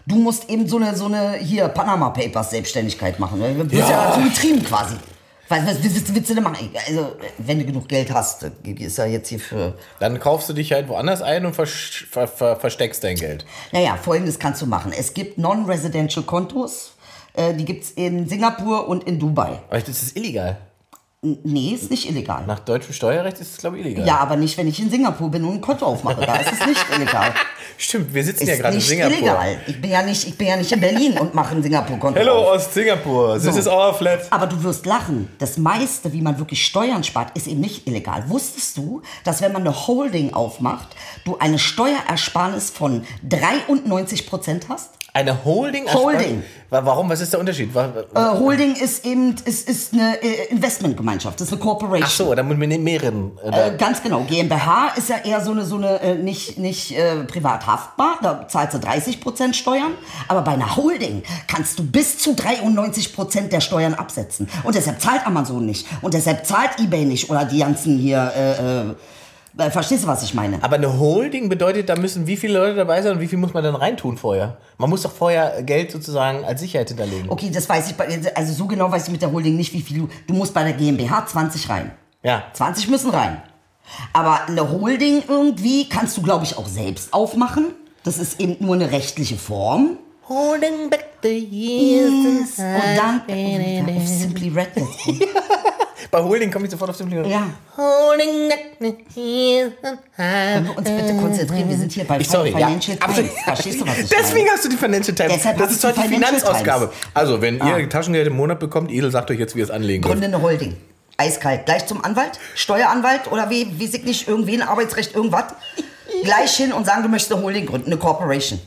du musst eben so eine, so eine hier, Panama Papers Selbstständigkeit machen. Du bist ja,
Ja.
dazu getrieben quasi. Was, was, was willst du denn machen? Also, wenn du genug Geld hast, ist ja jetzt hier für
Dann kaufst du dich halt woanders ein und versch- ver ver versteckst dein Geld.
Naja, folgendes kannst du machen. Es gibt Non-Residential Kontos. Äh, die gibt es in Singapur und in Dubai.
Aber das ist illegal.
Nee, ist nicht illegal.
Nach deutschem Steuerrecht ist es, glaube ich, illegal.
Ja, aber nicht, wenn ich in Singapur bin und ein Konto aufmache. Da ist es nicht illegal.
Stimmt, wir sitzen
Ist
ja gerade in Singapur.
illegal. Ich bin, ja nicht, ich bin ja nicht in Berlin und mache ein Singapur-Konto
Hello. Ost-Singapur, this
So.
is our flat.
Aber du wirst lachen. Das meiste, wie man wirklich Steuern spart, ist eben nicht illegal. Wusstest du, dass wenn man eine Holding aufmacht, du eine Steuerersparnis von 93 Prozent hast?
Eine Holding?
Holding.
Wa- Warum? Was ist der Unterschied?
Äh, Holding ist eben ist, ist eine äh, Investmentgemeinschaft, das ist eine Corporation.
Ach so, dann mit mehreren. Äh,
Äh, ganz genau. GmbH ist ja eher so eine, so eine nicht, nicht äh, privat haftbar. Da zahlst du 30% Steuern. Aber bei einer Holding kannst du bis zu 93% der Steuern absetzen. Und deshalb zahlt Amazon nicht. Und deshalb zahlt eBay nicht. Oder die ganzen hier. Äh, äh, verstehst du, was ich meine?
aber eine Holding bedeutet, da müssen wie viele Leute dabei sein und wie viel muss man dann reintun vorher? Man muss doch vorher Geld sozusagen als Sicherheit hinterlegen.
Okay, das weiß ich. bei- Also so genau weiß ich mit der Holding nicht, wie viel du. Du musst bei der GmbH 20 rein.
Ja.
20 müssen rein. Aber eine Holding irgendwie kannst du, glaube ich, auch selbst aufmachen. Das ist eben nur eine rechtliche Form.
Holding back the years.
Und dann oh, auf Simply Red.
Bei Holding komme ich sofort auf den Flieger.
Ja.
Holding.
Können wir uns bitte konzentrieren? Wir sind hier bei
Ich, sorry,
Financial
ja.
Times. Verstehst du, was ich
Deswegen
meine?
hast du die Financial Times.
Deshalb
das ist heute die Finanzausgabe.
Times.
Also, wenn
Ah.
ihr Taschengeld im Monat bekommt, Edel sagt euch jetzt, wie ihr es anlegen wollt.
Gründe eine Holding. Eiskalt. Gleich zum Anwalt, Steueranwalt oder wie, wie ich nicht, irgendwen, Arbeitsrecht, irgendwas. Gleich hin und sagen, du möchtest eine Holding gründen, eine Corporation.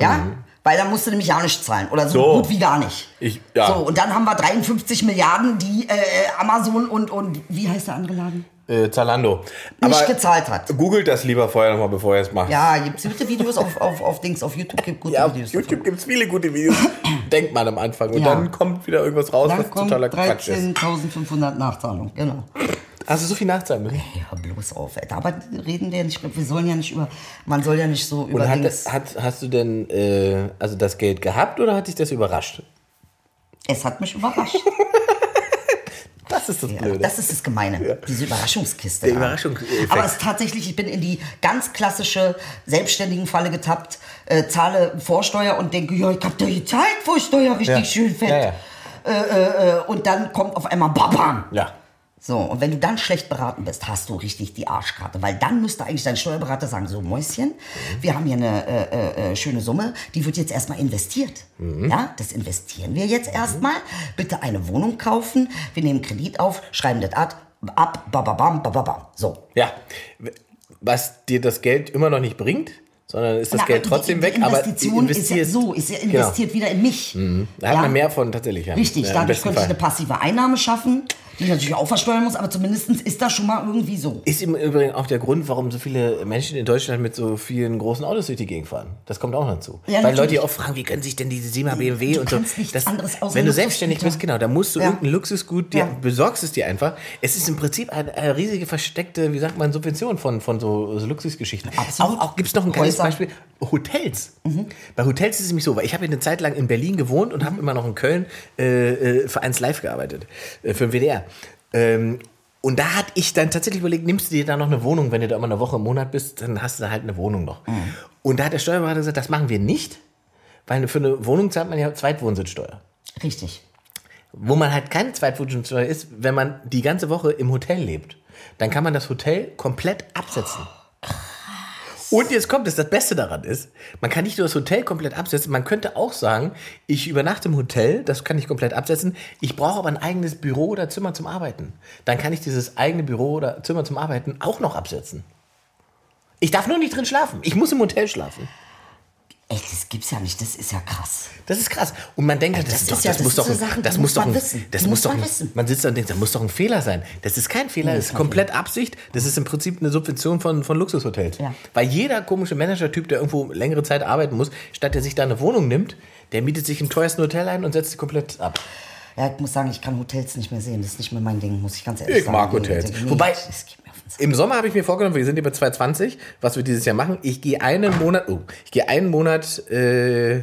Ja? Weil dann musst du nämlich ja nicht zahlen. Oder so.
So.
gut wie gar nicht.
Ich- ja.
So, und dann haben wir 53 Milliarden, die äh, Amazon und, und wie heißt der andere Laden?
Äh, Zalando.
Nicht gezahlt hat.
Googelt das lieber vorher nochmal, bevor ihr es macht.
Ja, gibt's gute Videos auf, auf, auf Dings, auf YouTube gibt gute
Ja, auf
Videos.
YouTube gibt es viele gute Videos. Denkt man am Anfang. Und
Ja.
dann kommt wieder irgendwas raus,
Dann
was
kommt
totaler Quatsch ist.
13.500 Nachzahlung, genau.
Hast du so viel Nachzahlen müssen?
Ja, bloß auf, Alter. Aber reden wir nicht, wir sollen ja nicht über, man soll ja nicht so über
Und hat, hat, hast du denn äh, also das Geld gehabt oder hat dich das überrascht?
Es hat mich überrascht.
Das ist das
Ja,
Blöde.
das ist das Gemeine. Diese Überraschungskiste.
Der
da.
Überraschungseffekt.
Aber es ist tatsächlich, ich bin in die ganz klassische selbstständigen Falle getappt, äh, zahle Vorsteuer und denke, ja, ich hab da gezahlt Vorsteuer, richtig
Ja.
schön fett.
Ja, ja.
Äh, äh, und dann kommt auf einmal Babam.
ja.
So, und wenn du dann schlecht beraten bist, hast du richtig die Arschkarte. Weil dann müsste eigentlich dein Steuerberater sagen, so Mäuschen, wir haben hier eine äh, äh, schöne Summe, die wird jetzt erstmal investiert. Ja, das investieren wir jetzt erstmal. Bitte eine Wohnung kaufen, wir nehmen Kredit auf, schreiben das ab, ab bababam, bababam. So.
Ja. Was dir das Geld immer noch nicht bringt, sondern ist das
Na,
Geld trotzdem
die,
weg,
die
aber
Investition ist ja so, ist ja
Genau.
investiert wieder in mich.
Da hat
Ja?
man mehr von tatsächlich. Ja.
Richtig,
ja,
dadurch könnte ich
Fall.
eine passive Einnahme schaffen, die ich natürlich auch versteuern muss, aber zumindest ist das schon mal irgendwie so.
Ist im Übrigen auch der Grund, warum so viele Menschen in Deutschland mit so vielen großen Autos durch die Gegend fahren. Das kommt auch dazu.
Ja,
Weil Leute ja oft fragen, wie können sich denn diese Sima BMW
Du
und so.
außer
wenn du selbstständig bist, genau, da musst du irgendein Luxusgut, dir, besorgst es dir einfach. Es ist im Prinzip eine, eine riesige versteckte, wie sagt man, Subvention von, von so, so Luxusgeschichten.
Absolut.
Auch, auch gibt es noch ein kleines
Häuser.
Beispiel, Hotels.
Mhm.
Bei Hotels ist es nämlich so, weil ich habe eine Zeit lang in Berlin gewohnt und habe immer noch in Köln äh, äh, für eins live gearbeitet, äh, für den WDR. Ähm, und da hatte ich dann tatsächlich überlegt, nimmst du dir da noch eine Wohnung, wenn du da immer eine Woche im Monat bist, dann hast du da halt eine Wohnung noch. Und da hat der Steuerberater gesagt, das machen wir nicht, weil für eine Wohnung zahlt man ja Zweitwohnsitzsteuer.
Richtig.
Wo man halt keine Zweitwohnsitzsteuer ist, wenn man die ganze Woche im Hotel lebt. Dann kann man das Hotel komplett absetzen. Und jetzt kommt es, das Beste daran ist, man kann nicht nur das Hotel komplett absetzen, man könnte auch sagen, ich übernachte im Hotel, das kann ich komplett absetzen, ich brauche aber ein eigenes Büro oder Zimmer zum Arbeiten. Dann kann ich dieses eigene Büro oder Zimmer zum Arbeiten auch noch absetzen. Ich darf nur nicht drin schlafen. Ich muss im Hotel schlafen.
Ey, das gibt's ja nicht, das ist ja krass.
Das ist krass. Und man denkt, das,
das
ist doch,
ja-
das,
das
muss doch,
so
ein-
Sachen,
das muss
muss
doch,
wissen.
das muss
muss
doch,
man
ein-
wissen.
man sitzt da und denkt, das muss doch ein Fehler sein. Das ist kein Fehler, das ist komplett Absicht. Das ist im Prinzip eine Subvention von, von Luxushotels.
Ja.
Weil jeder komische Managertyp, der irgendwo längere Zeit arbeiten muss, statt der sich da eine Wohnung nimmt, der mietet sich im teuersten Hotel ein und setzt sie komplett ab.
Ja, ich muss sagen, ich kann Hotels nicht mehr sehen. Das ist nicht mehr mein Ding, muss ich ganz ehrlich
Ich
sagen.
mag
Nee,
Hotels.
nee,
Wobei- Im Sommer habe ich mir vorgenommen, wir sind hier bei 220, was wir dieses Jahr machen. Ich gehe einen Monat, oh, ich gehe einen Monat, äh,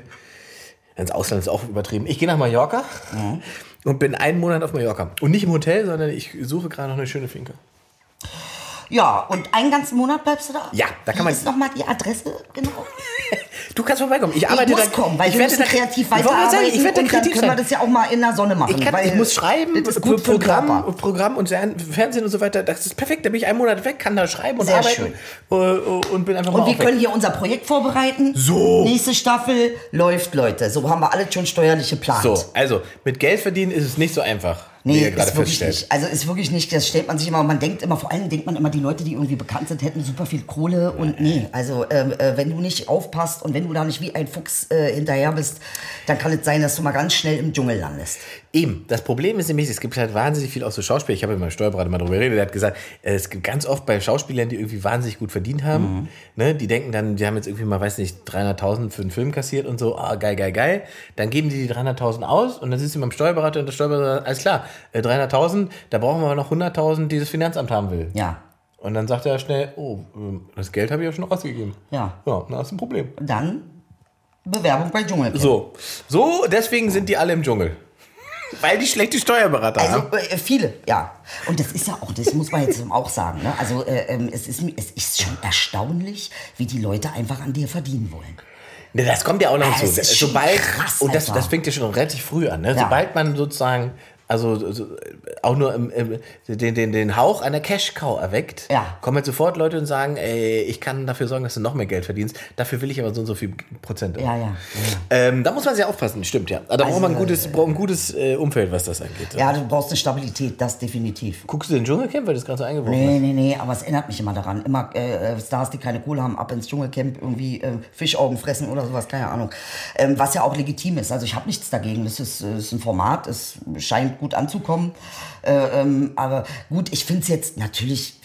ins Ausland ist auch übertrieben. Ich gehe nach Mallorca und bin einen Monat auf Mallorca. Und nicht im Hotel, sondern ich suche gerade noch eine schöne Finke.
Ja, und einen ganzen Monat bleibst du da?
Ja, da kann
Wie
man-
ist nochmal die Adresse genau?
Du kannst vorbeikommen. Ich arbeite
ich muss
da,
kommen, weil
ich werde da
kreativ weiterarbeiten
sagen, ich werde da kreativ
können wir das ja auch mal in der Sonne machen.
Ich, kann,
weil
ich muss schreiben,
das ist gut für
Programm,
Körper.
Programm und Fernsehen und so weiter. Das ist perfekt. Da bin ich einen Monat weg, kann da schreiben und
Sehr
arbeiten äh, und bin einfach mal
Und wir können hier unser Projekt vorbereiten.
So.
Nächste Staffel läuft, Leute. So haben wir alle schon steuerliche Plan.
So, also mit Geld verdienen ist es nicht so einfach. Wie
Nee,
ihr gerade
ist wirklich
feststellt.
nicht. Also ist wirklich nicht, das stellt man sich immer, man denkt immer, vor allem denkt man immer, die Leute, die irgendwie bekannt sind, hätten super viel Kohle und nee, also ähm, äh, wenn du nicht aufpasst und wenn du da nicht wie ein Fuchs äh, hinterher bist, dann kann es sein, dass du mal ganz schnell im Dschungel landest.
Eben, das Problem ist nämlich, es gibt halt wahnsinnig viel auch so Schauspieler. Ich habe mit meinem Steuerberater mal drüber geredet, der hat gesagt, äh, es gibt ganz oft bei Schauspielern, die irgendwie wahnsinnig gut verdient haben, ne, die denken dann, die haben jetzt irgendwie mal, weiß nicht, 300.000 für einen Film kassiert und so, ah, geil, geil, geil. Dann geben die die 300.000 aus und dann sitzt sie beim Steuerberater und der Steuerberater sagt, alles klar, äh, 300.000, da brauchen wir aber noch 100.000, die das Finanzamt haben will.
Ja.
Und dann sagt er schnell, oh, ähm, das Geld habe ich ja schon ausgegeben.
Ja.
Ja, na, ist ein Problem.
Dann Bewerbung bei Dschungelcamp.
So, so, deswegen sind die alle im Dschungel. Weil die schlechte Steuerberater haben.
Also äh, viele, ja. Und das ist ja auch, das muss man jetzt auch sagen. Ne? Also äh, ähm, es, ist, es ist schon erstaunlich, wie die Leute einfach an dir verdienen wollen.
Ne, das kommt ja auch noch
Ja,
hinzu. Sobald,
krass,
und das, das fängt ja schon relativ früh an. Ne?
Ja.
Sobald man sozusagen, also so, auch nur im, im, den, den, den Hauch einer Cash-Cow erweckt,
Ja.
kommen halt sofort Leute und sagen, ey, ich kann dafür sorgen, dass du noch mehr Geld verdienst. Dafür will ich aber so und so viel Prozent.
Ja, ja. ja.
Ähm, da muss man sehr aufpassen, stimmt ja. Da braucht man ein gutes, braucht ein gutes äh, Umfeld, was das angeht.
Ja, du brauchst eine Stabilität, das definitiv.
Guckst du den Dschungelcamp, weil das gerade so eingeworfen
Nee,
hast?
nee, nee, aber es erinnert mich immer daran. Immer äh, Stars, die keine Kohle haben, ab ins Dschungelcamp irgendwie äh, Fischaugen fressen oder sowas, keine Ahnung. Ähm, was ja auch legitim ist. Also ich habe nichts dagegen. Das ist, äh, ist ein Format, es scheint gut anzukommen. Äh, ähm, aber gut, ich finde es jetzt natürlich.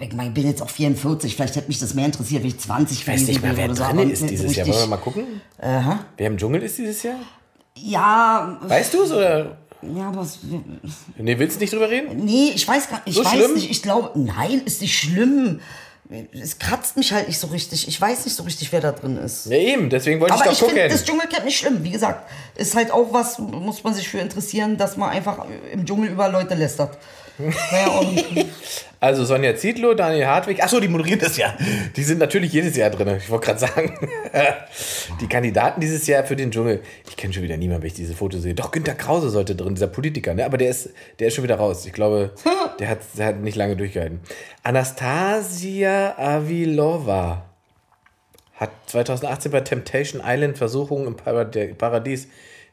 Ich mein, ich bin jetzt auch 44, vielleicht hätte mich das mehr interessiert, wenn ich 20
Ich weiß nicht mehr, wer
oder so,
ist dieses
richtig-
Jahr. Wollen wir mal gucken? Wer im Dschungel ist dieses Jahr?
Ja,
Weißt du es oder?
ja, aber es,
Nee, willst du nicht drüber reden?
Nee, ich weiß gar nicht. Ich
So
weiß
schlimm?
nicht. Ich glaube, nein, ist nicht schlimm. Es kratzt mich halt nicht so richtig. Ich weiß nicht so richtig, wer da drin ist.
Ja, eben, deswegen wollte
Aber
ich
ich
doch
finde
gucken.
das Dschungelcamp nicht schlimm. Wie gesagt, ist halt auch was, muss man sich für interessieren, dass man einfach im Dschungel über Leute lästert.
Also Sonja Zietlow, Daniel Hartwig, achso, die moderiert das ja. Die sind natürlich jedes Jahr drin, ich wollte gerade sagen. Die Kandidaten dieses Jahr für den Dschungel. Ich kenne schon wieder niemanden, wenn ich diese Fotos sehe. Doch, Günter Krause sollte drin, dieser Politiker, ne? Aber der ist, der ist schon wieder raus. Ich glaube, der hat, der hat nicht lange durchgehalten. Anastasia Avilova hat 2018 bei Temptation Island Versuchungen im Paradies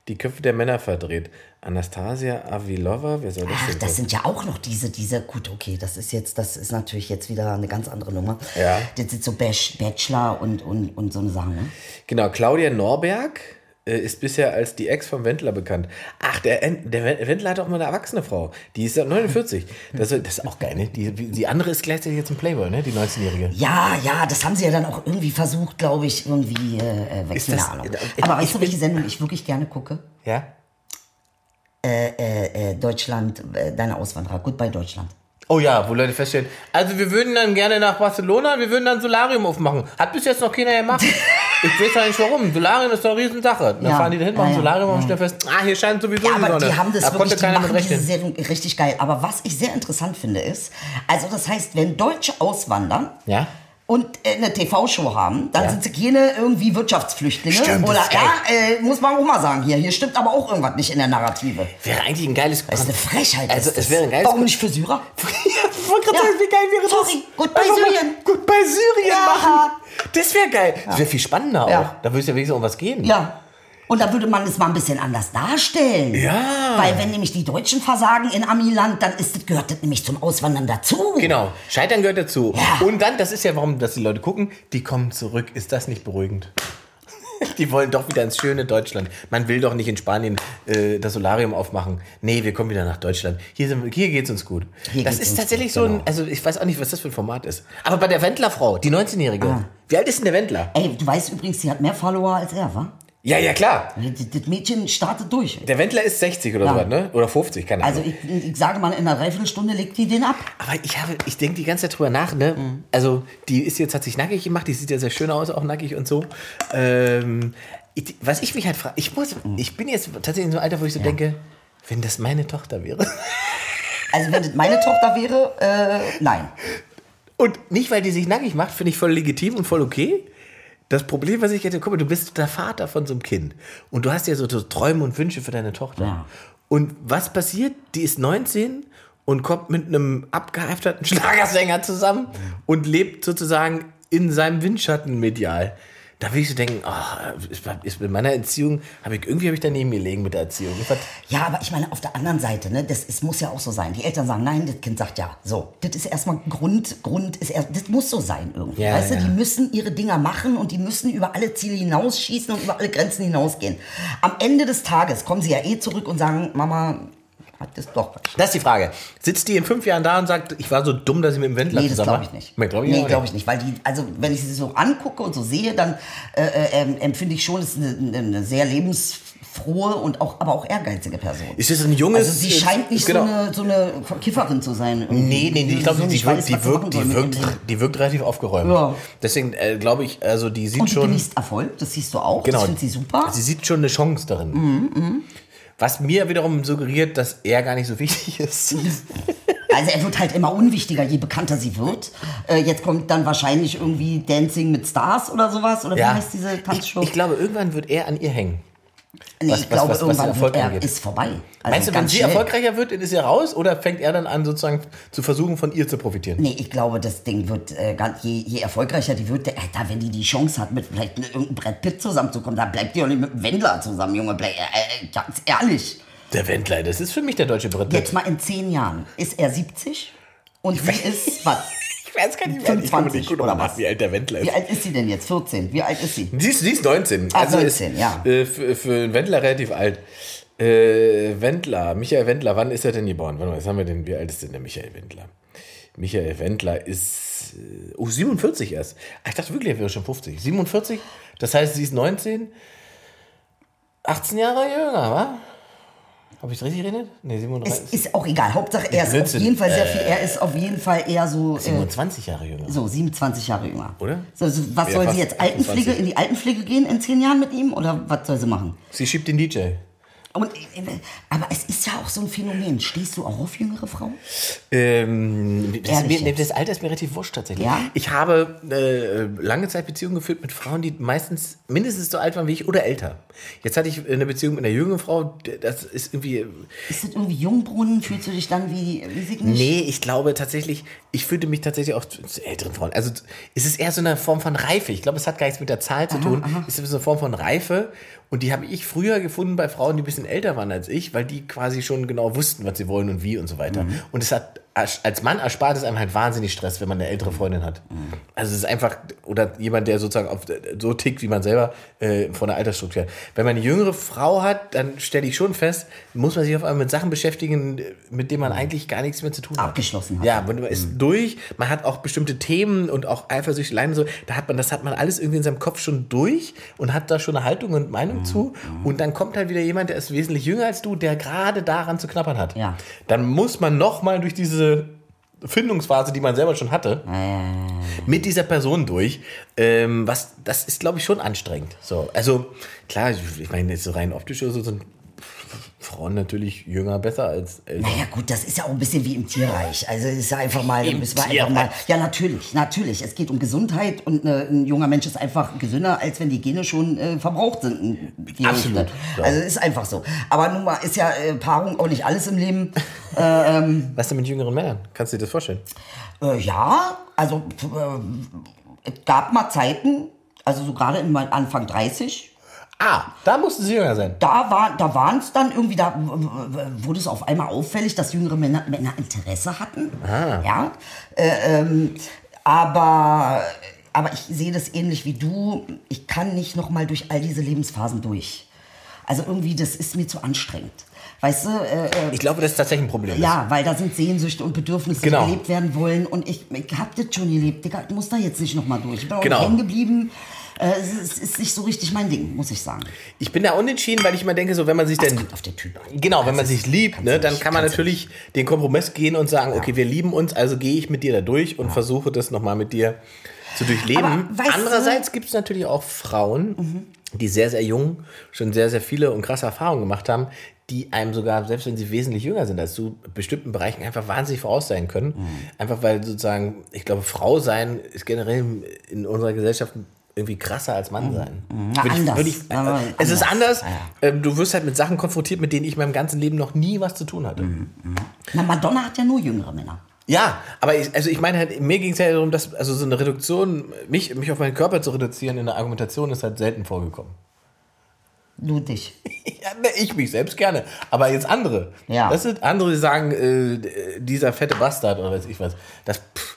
die Köpfe der Männer verdreht. Anastasia Avilova, wer soll das
ach, das sind ja auch noch diese, diese, gut, okay, das ist jetzt, das ist natürlich jetzt wieder eine ganz andere Nummer.
Ja.
Das sind so Bach- Bachelor und, und, und so eine Sachen, ne?
Genau, Claudia Norberg äh, ist bisher als die Ex vom Wendler bekannt. Ach, der, der Wen- Wendler hat auch mal eine erwachsene Frau. Die ist ja 49. Das, ist- das ist auch geil, ne? Die, die andere ist gleichzeitig jetzt ein Playboy, ne? Die 19-Jährige.
Ja, ja, das haben sie ja dann auch irgendwie versucht, glaube ich, irgendwie äh, weg. Keine
das-
Ahnung. Aber
ich
weißt du, welche Sendung ich wirklich gerne gucke?
Ja?
Äh, äh, Deutschland, äh, deine Auswanderer. Goodbye Deutschland.
Oh ja, wo Leute feststellen, also wir würden dann gerne nach Barcelona, wir würden dann Solarium aufmachen. Hat bis jetzt noch keiner gemacht. ich weiß ja nicht warum. Solarium ist doch eine Riesensache. Dann
Ja,
fahren die da hin, machen
ja,
Solarium und
ja.
stellen fest, ah, hier scheint sowieso
Ja,
die
aber
Sonne.
die haben das
da
wirklich,
konnte
die
keiner mit
machen diese. Sendung richtig geil. Aber was ich sehr interessant finde ist, also das heißt, wenn Deutsche auswandern
Ja?
Und äh, eine TV-Show haben, dann
Ja.
sind sie keine irgendwie Wirtschaftsflüchtlinge.
Stimmt,
Oder ja, äh, muss man auch mal sagen hier, hier stimmt aber auch irgendwas nicht in der Narrative.
Wäre eigentlich ein geiles
Das ist eine Frechheit.
Also, es
das.
wäre ein geiles
Warum nicht für Syrer?
ich wollte gerade
Ja.
sagen, wie geil wäre das?
Sorry, Goodbye
Einfach mal
Syrien.
Goodbye Syrien
Ja.
machen. Das wäre geil. Das wäre viel spannender auch. Da würde es ja wenigstens um was gehen.
Ja. Und da würde man es mal ein bisschen anders darstellen.
Ja.
Weil wenn nämlich die Deutschen versagen in Amiland, dann ist das, gehört das nämlich zum Auswandern dazu.
Genau, Scheitern gehört dazu.
Ja.
Und dann, das ist ja, warum dass die Leute gucken, die kommen zurück. Ist das nicht beruhigend? Die wollen doch wieder ins schöne Deutschland. Man will doch nicht in Spanien äh, das Solarium aufmachen. Nee, wir kommen wieder nach Deutschland. Hier, sind, hier geht's uns gut.
Hier
das ist tatsächlich
gut,
so ein,
genau.
also ich weiß auch nicht, was das für ein Format ist. Aber bei der Wendler-Frau, die 19-Jährige,
Ah.
wie alt ist denn der Wendler?
Ey, du weißt übrigens, sie hat mehr Follower als er, wa?
Ja, ja, klar.
Das, das Mädchen startet durch.
Der Wendler ist 60 oder
Ja.
so was, ne? Oder 50, keine Ahnung.
Also ich, ich sage mal, in einer Dreiviertelstunde legt die den ab.
Aber ich habe, ich denke die ganze Zeit drüber nach, ne?
Mhm.
Also, die ist jetzt, hat sich nackig gemacht, die sieht ja sehr schön aus, auch nackig und so. Ähm, ich, was ich mich halt frage, ich muss,
Mhm.
ich bin jetzt tatsächlich in so einem Alter, wo ich so denke, wenn das meine Tochter wäre.
Also wenn das meine Tochter wäre, äh, nein.
Und nicht, weil die sich nackig macht, finde ich voll legitim und voll okay. Das Problem, was ich hätte, guck mal, du bist der Vater von so einem Kind. Und du hast ja so, Träume und Wünsche für deine Tochter.
Ja.
Und was passiert? Die ist 19 und kommt mit einem abgehalfterten Schlagersänger zusammen und lebt sozusagen in seinem Windschatten medial. Da will ich so denken, ah, ist, mit meiner Erziehung, habe ich irgendwie habe ich daneben gelegen mit der Erziehung. Fand-
Ja, aber ich meine, auf der anderen Seite, ne, das ist, muss ja auch so sein. Die Eltern sagen nein, das Kind sagt ja. So, das ist erstmal Grund, Grund ist erst, das muss so sein irgendwie.
Ja,
weißt
ja.
du, die müssen ihre Dinger machen und die müssen über alle Ziele hinausschießen und über alle Grenzen hinausgehen. Am Ende des Tages kommen sie ja eh zurück und sagen, Mama, hat das doch.
Das ist die Frage. Sitzt die in fünf Jahren da und sagt, ich war so dumm, dass ich mit dem Wendler
Nee, das glaube ich nicht.
Nee, glaube ich,
nee,
nicht.
ich nicht. Weil die, also wenn ich sie so angucke und so sehe, dann äh, äh, ähm, empfinde ich schon, es ist eine, eine sehr lebensfrohe und auch, aber auch ehrgeizige Person.
Ist das ein junges...
Also sie scheint nicht
genau.
so, eine, so eine Kifferin zu sein. irgendwie.
Nee, nee, nee, ich glaube,
so
die, wirkt, die,
was
wirkt, die, wirkt, die wirkt relativ aufgeräumt.
Ja.
Deswegen äh, glaube ich, also die sieht
Und die
schon...
genießt Erfolg, das siehst du auch.
Genau.
Das findet sie super.
Sie sieht schon eine Chance darin.
Mhm,
Was mir wiederum suggeriert, dass er gar nicht so wichtig ist.
Also er wird halt immer unwichtiger, je bekannter sie wird. Äh, jetzt kommt dann wahrscheinlich irgendwie Dancing mit Stars oder sowas. Oder wie heißt diese
ich,
Tanzshow?
ich glaube, irgendwann wird er an ihr hängen.
Nee,
was-
ich glaube,
was-
irgendwann
Erfolg
er, ist vorbei. Also
Meinst du, wenn sie
schnell.
erfolgreicher wird, dann ist er raus? Oder fängt er dann an, sozusagen zu versuchen, von ihr zu profitieren?
Nee, ich glaube, das Ding wird, äh, ganz, je, je erfolgreicher die wird, äh, da, wenn die die Chance hat, mit vielleicht mit irgendeinem Brett Pitt zusammenzukommen, dann bleibt die auch nicht mit dem Wendler zusammen, Junge. Bleib, äh, äh, ganz ehrlich.
Der Wendler, das ist für mich der deutsche Brett.
Jetzt mal in zehn Jahren. Ist er 70? Und sie ist, was?
Ich weiß gar nicht, wie alt ich
25
bin.
oder was?
Wie alt der Wendler ist.
Wie alt ist sie denn jetzt? 14? Wie alt ist sie?
Sie ist, sie ist 19.
Ah,
also
19,
ist,
ja.
Äh, für, für einen Wendler relativ alt. Äh, Wendler, Michael Wendler, wann ist er denn geboren? Warte mal, was haben wir denn? Wie alt ist denn der Michael Wendler? Michael Wendler ist äh, oh, 47 erst. Ah, Ich dachte wirklich, er wäre schon 50. 47? Das heißt, sie ist 19? 18 Jahre jünger, wa? Habe ich richtig geredet? Nee,
Es
37.
ist auch egal. Hauptsache, er ist auf jeden Fall sehr viel, er ist auf jeden Fall eher so, äh,
27 Jahre jünger.
so 27 Jahre jünger.
Oder?
So, so, was
Ja,
soll sie jetzt? Altenpflege,
28.
in die Altenpflege gehen in zehn Jahren mit ihm? Oder was soll sie machen?
Sie schiebt den DJ.
Und, äh, aber es ist ja auch so ein Phänomen. Stehst du auch auf jüngere Frauen?
Ähm, das, mir, das Alter ist mir relativ wurscht tatsächlich.
Ja?
Ich habe äh, lange Zeit Beziehungen geführt mit Frauen, die meistens mindestens so alt waren wie ich oder älter. Jetzt hatte ich eine Beziehung mit einer jüngeren Frau, das ist irgendwie.
Ist das irgendwie Jungbrunnen? Fühlst du dich dann wie, wie?
Nee, ich glaube tatsächlich, ich fühlte mich tatsächlich auch zu, zu älteren Frauen. Also es ist eher so eine Form von Reife. Ich glaube, es hat gar nichts mit der Zahl zu tun. Es ist so eine Form von Reife. Und die habe ich früher gefunden bei Frauen, die ein bisschen älter waren als ich, weil die quasi schon genau wussten, was sie wollen und wie und so weiter. Und es hat als Mann erspart es einem halt wahnsinnig Stress, wenn man eine ältere Freundin hat. Also es ist einfach, oder jemand, der sozusagen auf, so tickt wie man selber äh, von der Altersstruktur. Wenn man eine jüngere Frau hat, dann stelle ich schon fest, muss man sich auf einmal mit Sachen beschäftigen, mit denen man eigentlich gar nichts mehr zu tun hat.
Abgeschlossen hat.
Ja, man ist durch, man hat auch bestimmte Themen und auch Eifersüchteleien und so, da hat man, das hat man alles irgendwie in seinem Kopf schon durch und hat da schon eine Haltung und Meinung zu. Und dann kommt halt wieder jemand, der ist wesentlich jünger als du, der gerade daran zu knappern hat.
Ja.
Dann muss man nochmal durch diese Findungsphase, die man selber schon hatte, mit dieser Person durch. Ähm, was, das ist, glaube ich, schon anstrengend. So, also klar, ich, meine, jetzt so rein optisch oder so sind Frauen natürlich jünger besser als älter.
Naja gut, das ist ja auch ein bisschen wie im Tierreich. Also es ist ja einfach mal, da
Im
müssen wir einfach mal. Ja, natürlich, natürlich. Es geht um Gesundheit und eine, ein junger Mensch ist einfach gesünder, als wenn die Gene schon äh, verbraucht sind.
Absolut, ja.
Also ist einfach so. Aber nun mal ist ja äh, Paarung auch nicht alles im Leben. Äh, ähm,
Was denn mit jüngeren Männern? Kannst du dir das vorstellen?
Äh, ja, also äh, es gab mal Zeiten, also so gerade Anfang 30.
Ah, da mussten sie jünger sein.
Da, war, da waren es dann irgendwie, da wurde es auf einmal auffällig, dass jüngere Männer, Männer Interesse hatten. Ja. Äh, ähm, aber, aber ich sehe das ähnlich wie du. Ich kann nicht noch mal durch all diese Lebensphasen durch. Also irgendwie, das ist mir zu anstrengend. Weißt du, äh, äh,
Ich glaube, das ist tatsächlich ein Problem.
ja, weil da sind Sehnsüchte und Bedürfnisse,
Genau.
die gelebt werden wollen. Und ich, ich hab das schon gelebt. Ich muss da jetzt nicht noch mal durch. Ich bin auch
Genau.
hängen geblieben. Äh, es, ist, ist nicht so richtig mein Ding, muss ich sagen.
Ich bin da unentschieden, weil ich immer denke, so wenn man sich denn
kommt auf den Typ an.
Genau, wenn man sich liebt, ne, dann kann man natürlich den Kompromiss gehen und sagen, okay, wir lieben uns, also gehe ich mit dir da durch und versuche das nochmal mit dir zu durchleben.
Aber Mhm.
Andererseits gibt es natürlich auch Frauen, die sehr, sehr jung schon sehr, sehr viele und krasse Erfahrungen gemacht haben, die einem sogar, selbst wenn sie wesentlich jünger sind als du, bestimmten Bereichen einfach wahnsinnig voraus sein können.
Mhm.
Einfach weil sozusagen, ich glaube, Frau sein ist generell in unserer Gesellschaft irgendwie krasser als Mann sein.
Mhm.
Würde ich,
anders.
würde ich,
Aber
es ist
anders.
anders. Ähm, du wirst halt mit Sachen konfrontiert, mit denen ich in meinem ganzen Leben noch nie was zu tun hatte.
Na, Madonna hat ja nur jüngere Männer.
Ja, aber ich, also ich meine halt, mir ging es ja darum, dass also so eine Reduktion, mich, mich auf meinen Körper zu reduzieren in der Argumentation ist halt selten vorgekommen.
Nur dich.
Ja, ne, ich mich selbst gerne, aber jetzt andere.
Ja.
Das sind andere, die sagen, äh, dieser fette Bastard oder weiß ich was. Das, pff,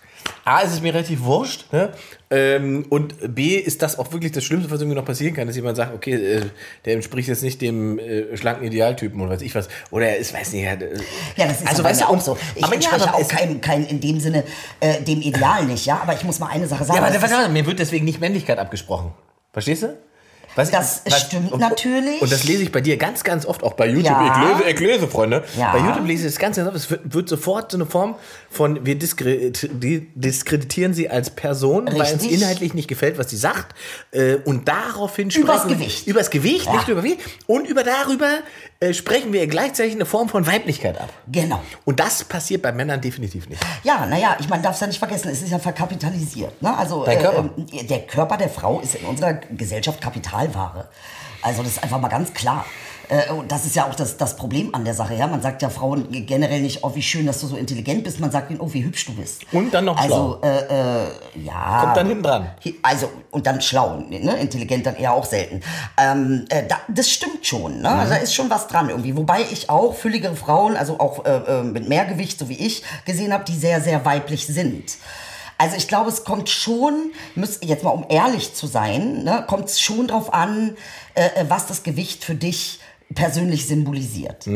A, ist es mir relativ wurscht, ne? Ähm, und B, ist das auch wirklich das Schlimmste, was irgendwie noch passieren kann, dass jemand sagt, okay, äh, der entspricht jetzt nicht dem äh, schlanken Idealtypen oder weiß ich was. Oder er ist, weiß nicht, er, äh,
Ja, das ist
also,
aber
weißt
ja
du,
auch so. Ich
aber ja, aber
auch kein, kein in dem Sinne äh, dem Ideal nicht, ja. Aber ich muss mal eine Sache sagen.
Ja, aber warte, mir wird deswegen nicht Männlichkeit abgesprochen. Verstehst du? Was,
Das stimmt
und,
natürlich.
Und das lese ich bei dir ganz, ganz oft, auch bei YouTube.
Ja.
Ich lese, ich lese, Freunde.
Ja.
Bei YouTube lese ich das ganz, ganz oft. Es wird, wird sofort so eine Form von, wir diskreditieren sie als Person, weil uns
Richtig.
inhaltlich nicht gefällt, was sie sagt. Äh, und daraufhin
Übers
sprechen
Gewicht.
Übers Gewicht,
Ja.
nicht über Gewicht. Und über darüber äh, sprechen wir gleichzeitig eine Form von Weiblichkeit ab.
Genau.
Und das passiert bei Männern definitiv nicht.
Ja, naja, ich meine, darf es ja nicht vergessen, es ist ja verkapitalisiert. Ne? Also
Dein Körper.
äh, der Körper der Frau ist in unserer Gesellschaft Kapitalware. Also das ist einfach mal ganz klar. Äh, Und das ist ja auch das, das Problem an der Sache. Ja? Man sagt ja Frauen generell nicht, oh, wie schön, dass du so intelligent bist. Man sagt ihnen, oh, wie hübsch du bist.
Und dann noch
Also, äh, äh, ja.
Kommt dann hinten dran.
Also, und dann schlau, ne? intelligent dann eher auch selten. Ähm, äh, da, das stimmt schon, ne? Also, da ist schon was dran irgendwie. Wobei ich auch fülligere Frauen, also auch äh, äh, mit mehr Gewicht, so wie ich, gesehen habe, die sehr, sehr weiblich sind. Also ich glaube, es kommt schon, müsst, jetzt mal um ehrlich zu sein, ne, kommt es schon drauf an, äh, äh, was das Gewicht für dich persönlich symbolisiert.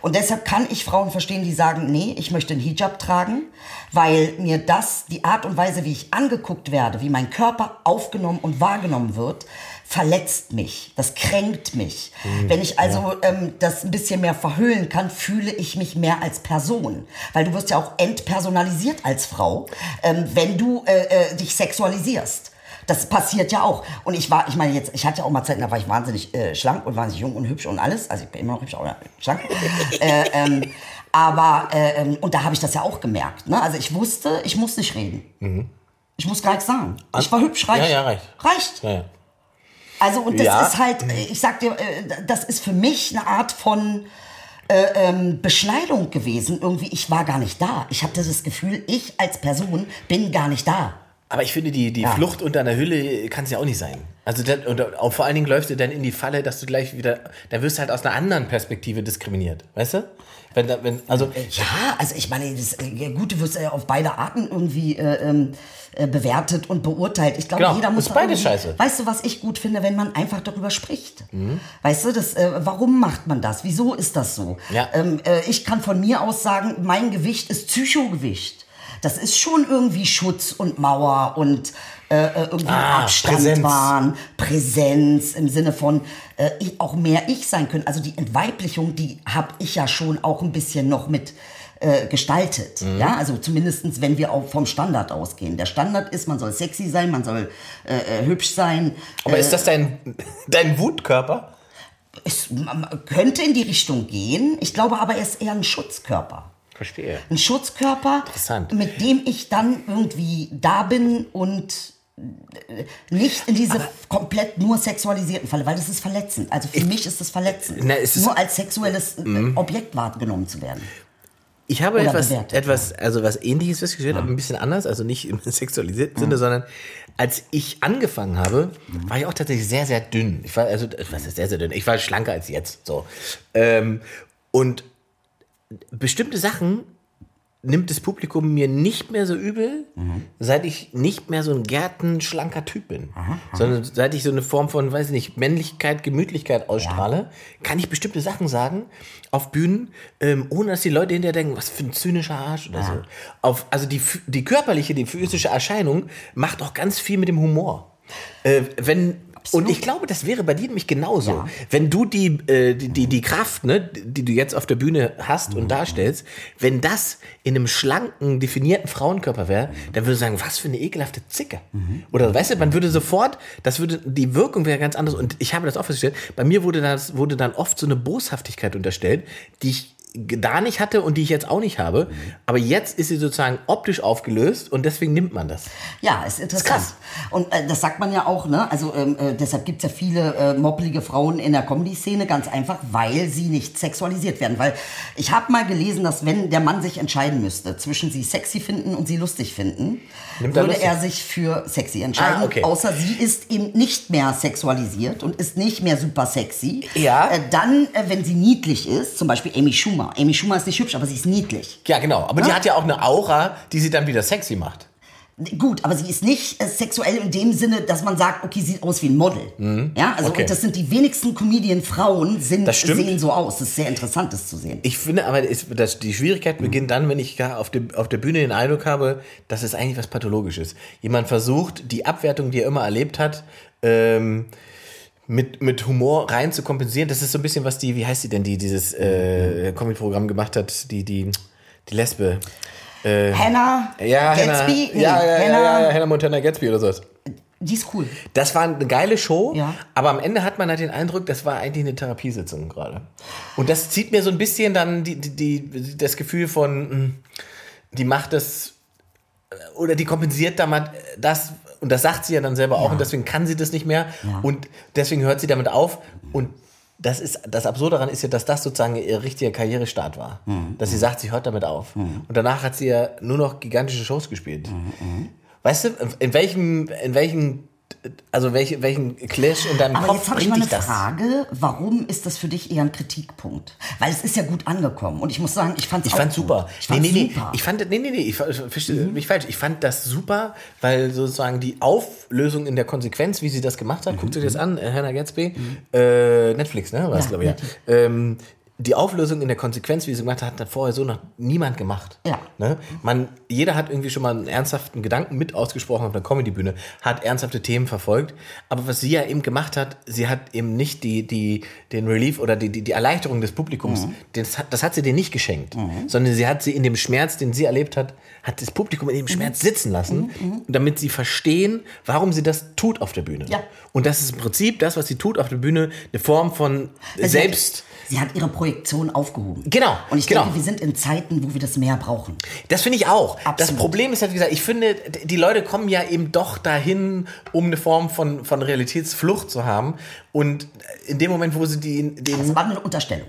Und deshalb kann ich Frauen verstehen, die sagen, nee, ich möchte einen Hijab tragen, weil mir das, die Art und Weise, wie ich angeguckt werde, wie mein Körper aufgenommen und wahrgenommen wird, verletzt mich, das kränkt mich. Wenn ich also ähm, das ein bisschen mehr verhüllen kann, fühle ich mich mehr als Person. Weil du wirst ja auch entpersonalisiert als Frau, ähm, wenn du äh, äh, dich sexualisierst. Das passiert ja auch. Und ich war, ich meine jetzt, ich hatte ja auch mal Zeiten, da war ich wahnsinnig äh, schlank und wahnsinnig jung und hübsch und alles. Also ich bin immer noch hübsch, aber schlank. äh, ähm, aber, äh, ähm, und da habe ich das ja auch gemerkt. Ne? Also ich wusste, ich muss nicht reden. Ich muss gar nichts sagen. Ich war hübsch, reicht.
Ja, ja, reicht.
Reicht.
Ja, ja.
Also und das
Ja.
ist halt, ich sag dir, äh, das ist für mich eine Art von äh, ähm, Beschneidung gewesen. Irgendwie, ich war gar nicht da. Ich hatte das Gefühl, ich als Person bin gar nicht da.
Aber ich finde, die, die
Ja.
Flucht unter einer Hülle kann es ja auch nicht sein. Also dann, und auch vor allen Dingen läufst du dann in die Falle, dass du gleich wieder, dann wirst du halt aus einer anderen Perspektive diskriminiert, weißt du? Wenn, wenn, also
Ja, also ich meine, das äh, Gute wird ja auf beide Arten irgendwie äh, ähm, äh, bewertet und beurteilt. Ich glaube,
Genau,
jeder muss
ist beides
irgendwie-
scheiße.
Weißt du, was ich gut finde, wenn man einfach darüber spricht?
Mhm.
Weißt du, das, äh, warum macht man das? Wieso ist das so?
Ja.
Ähm, äh, ich kann von mir aus sagen, mein Gewicht ist Psychogewicht. Das ist schon irgendwie Schutz und Mauer und äh, äh, irgendwie
Ah,
Abstand
Präsenz.
wahren, Präsenz im Sinne von äh, ich- auch mehr ich sein können. Also die Entweiblichung, die habe ich ja schon auch ein bisschen noch mit äh, gestaltet.
Mhm.
Ja, also zumindestens, wenn wir auch vom Standard ausgehen. Der Standard ist, man soll sexy sein, man soll äh, äh, hübsch sein.
aber
äh,
ist das dein, dein Wutkörper?
es man könnte in die Richtung gehen. Ich glaube aber, er ist eher ein Schutzkörper.
Verstehe.
Ein Schutzkörper,
Interessant.
mit dem ich dann irgendwie da bin und nicht in diese komplett nur sexualisierten Falle, weil das ist verletzend. Also für mich ist das verletzend,
Na, ist-
nur als sexuelles äh, Objekt wahrgenommen zu werden.
Ich habe
Oder
etwas,
bewertet,
etwas, also was ähnliches festgestellt, aber ein bisschen anders, also nicht im sexualisierten Sinne, sondern als ich angefangen habe, war ich auch tatsächlich sehr, sehr dünn. Ich war, also, was ist sehr, sehr dünn? Ich war schlanker als jetzt, so. Ähm, und bestimmte Sachen nimmt das Publikum mir nicht mehr so übel, seit ich nicht mehr so ein gärtenschlanker Typ bin. Sondern seit ich so eine Form von, weiß ich nicht, Männlichkeit, Gemütlichkeit ausstrahle, kann ich bestimmte Sachen sagen auf Bühnen, ähm, ohne dass die Leute hinterher denken, was für ein zynischer Arsch oder so. Auf, also die, die körperliche, die physische Erscheinung macht auch ganz viel mit dem Humor. Äh, wenn und ich glaube, das wäre bei dir nämlich genauso.
Ja.
Wenn du die, äh, die, die, die Kraft, ne, die du jetzt auf der Bühne hast und darstellst, wenn das in einem schlanken, definierten Frauenkörper wäre, dann würde ich sagen, was für eine ekelhafte Zicke. Oder weißt du, man würde sofort, das würde, die Wirkung wäre ganz anders. Und ich habe das auch festgestellt, bei mir wurde das, wurde dann oft so eine Boshaftigkeit unterstellt, die ich da nicht hatte und die ich jetzt auch nicht habe. Aber jetzt ist sie sozusagen optisch aufgelöst und deswegen nimmt man das.
Ja, ist interessant.
krass.
Und äh, das sagt man ja auch, ne? Also ähm, äh, deshalb gibt's ja viele äh, moppelige Frauen in der Comedy-Szene, ganz einfach, weil sie nicht sexualisiert werden. Weil ich habe mal gelesen, dass wenn der Mann sich entscheiden müsste, zwischen sie sexy finden und sie lustig finden, würde er sich für sexy entscheiden.
Ah, okay.
Außer sie ist eben nicht mehr sexualisiert und ist nicht mehr super sexy.
Ja.
Äh, dann, äh, wenn sie niedlich ist, zum Beispiel Amy Schumer. Amy Schumer ist nicht hübsch, aber sie ist niedlich.
Ja, genau. Aber die
Ja.
hat ja auch eine Aura, die sie dann wieder sexy macht.
Gut, aber sie ist nicht äh, sexuell in dem Sinne, dass man sagt, okay, sieht aus wie ein Model. Ja, also
Okay.
das sind die wenigsten Comedian-Frauen sind
Das
sehen so aus. Das ist sehr interessant, das zu sehen.
Ich finde aber, ist, dass die Schwierigkeit beginnt dann, wenn ich gar auf, dem, auf der Bühne den Eindruck habe, dass es eigentlich was Pathologisches. Jemand versucht, die Abwertung, die er immer erlebt hat, ähm, mit, mit Humor rein zu kompensieren. Das ist so ein bisschen, was die, wie heißt sie denn, die dieses äh, Comedy-Programm gemacht hat, die, die, die Lesbe.
Hannah
Ja, Hannah,
Gatsby, nee,
ja, ja, ja,
Hannah,
ja, ja, Hannah Montana Gatsby oder sowas.
die ist cool.
Das war eine geile Show,
Ja.
aber am Ende hat man halt den Eindruck, das war eigentlich eine Therapiesitzung gerade. Und das zieht mir so ein bisschen dann die, die, die, das Gefühl von, mh, die macht das äh, oder die kompensiert damit das, und das sagt sie ja dann selber auch, und deswegen kann sie das nicht mehr
Ja.
und deswegen hört sie damit auf und das ist das Absurde daran ist ja, dass das sozusagen ihr richtiger Karrierestart war.
Mhm.
Dass sie sagt, sie hört damit auf. Und danach hat sie ja nur noch gigantische Shows gespielt.
Mhm,
Weißt du, in welchem, in welchem, also welche, welchen Clash in deinem
Aber
Kopf
jetzt ich
bringt
mal eine
dich das?
Frage, warum ist das für dich eher ein Kritikpunkt? Weil es ist ja gut angekommen und ich muss sagen, ich fand es
Ich fand super.
Ich fand
nee, nee,
super. Mhm.
nee. Ich fand, nee, nee, nee. Ich, ich verstehe mich falsch. Ich fand das super, weil sozusagen die Auflösung in der Konsequenz, wie sie das gemacht hat, guckt euch das an, äh, Hannah Gatsby, äh, Netflix, ne, war es,
Ja,
glaube ich. Ja. Ähm, die Auflösung in der Konsequenz, wie sie gemacht hat, hat vorher so noch niemand gemacht.
Ja.
Ne? Man, jeder hat irgendwie schon mal einen ernsthaften Gedanken mit ausgesprochen auf einer Comedybühne, hat ernsthafte Themen verfolgt. Aber was sie ja eben gemacht hat, sie hat eben nicht die, die, den Relief oder die, die, die Erleichterung des Publikums, das, hat, das hat sie denen nicht geschenkt, sondern sie hat sie in dem Schmerz, den sie erlebt hat, hat das Publikum in dem Schmerz sitzen lassen, damit sie verstehen, warum sie das tut auf der Bühne.
Ja.
Und das ist im Prinzip das, was sie tut auf der Bühne, eine Form von
Also
Selbst.
Sie hat ihre Projektion aufgehoben.
Genau,
Und ich
genau.
denke, wir sind in Zeiten, wo wir das mehr brauchen.
Das finde ich auch. Das
Absolut.
Problem ist halt, wie gesagt, ich finde, die Leute kommen ja eben doch dahin, um eine Form von, von Realitätsflucht zu haben. Und in dem Moment, wo sie die,
Das
den,
war eine Unterstellung.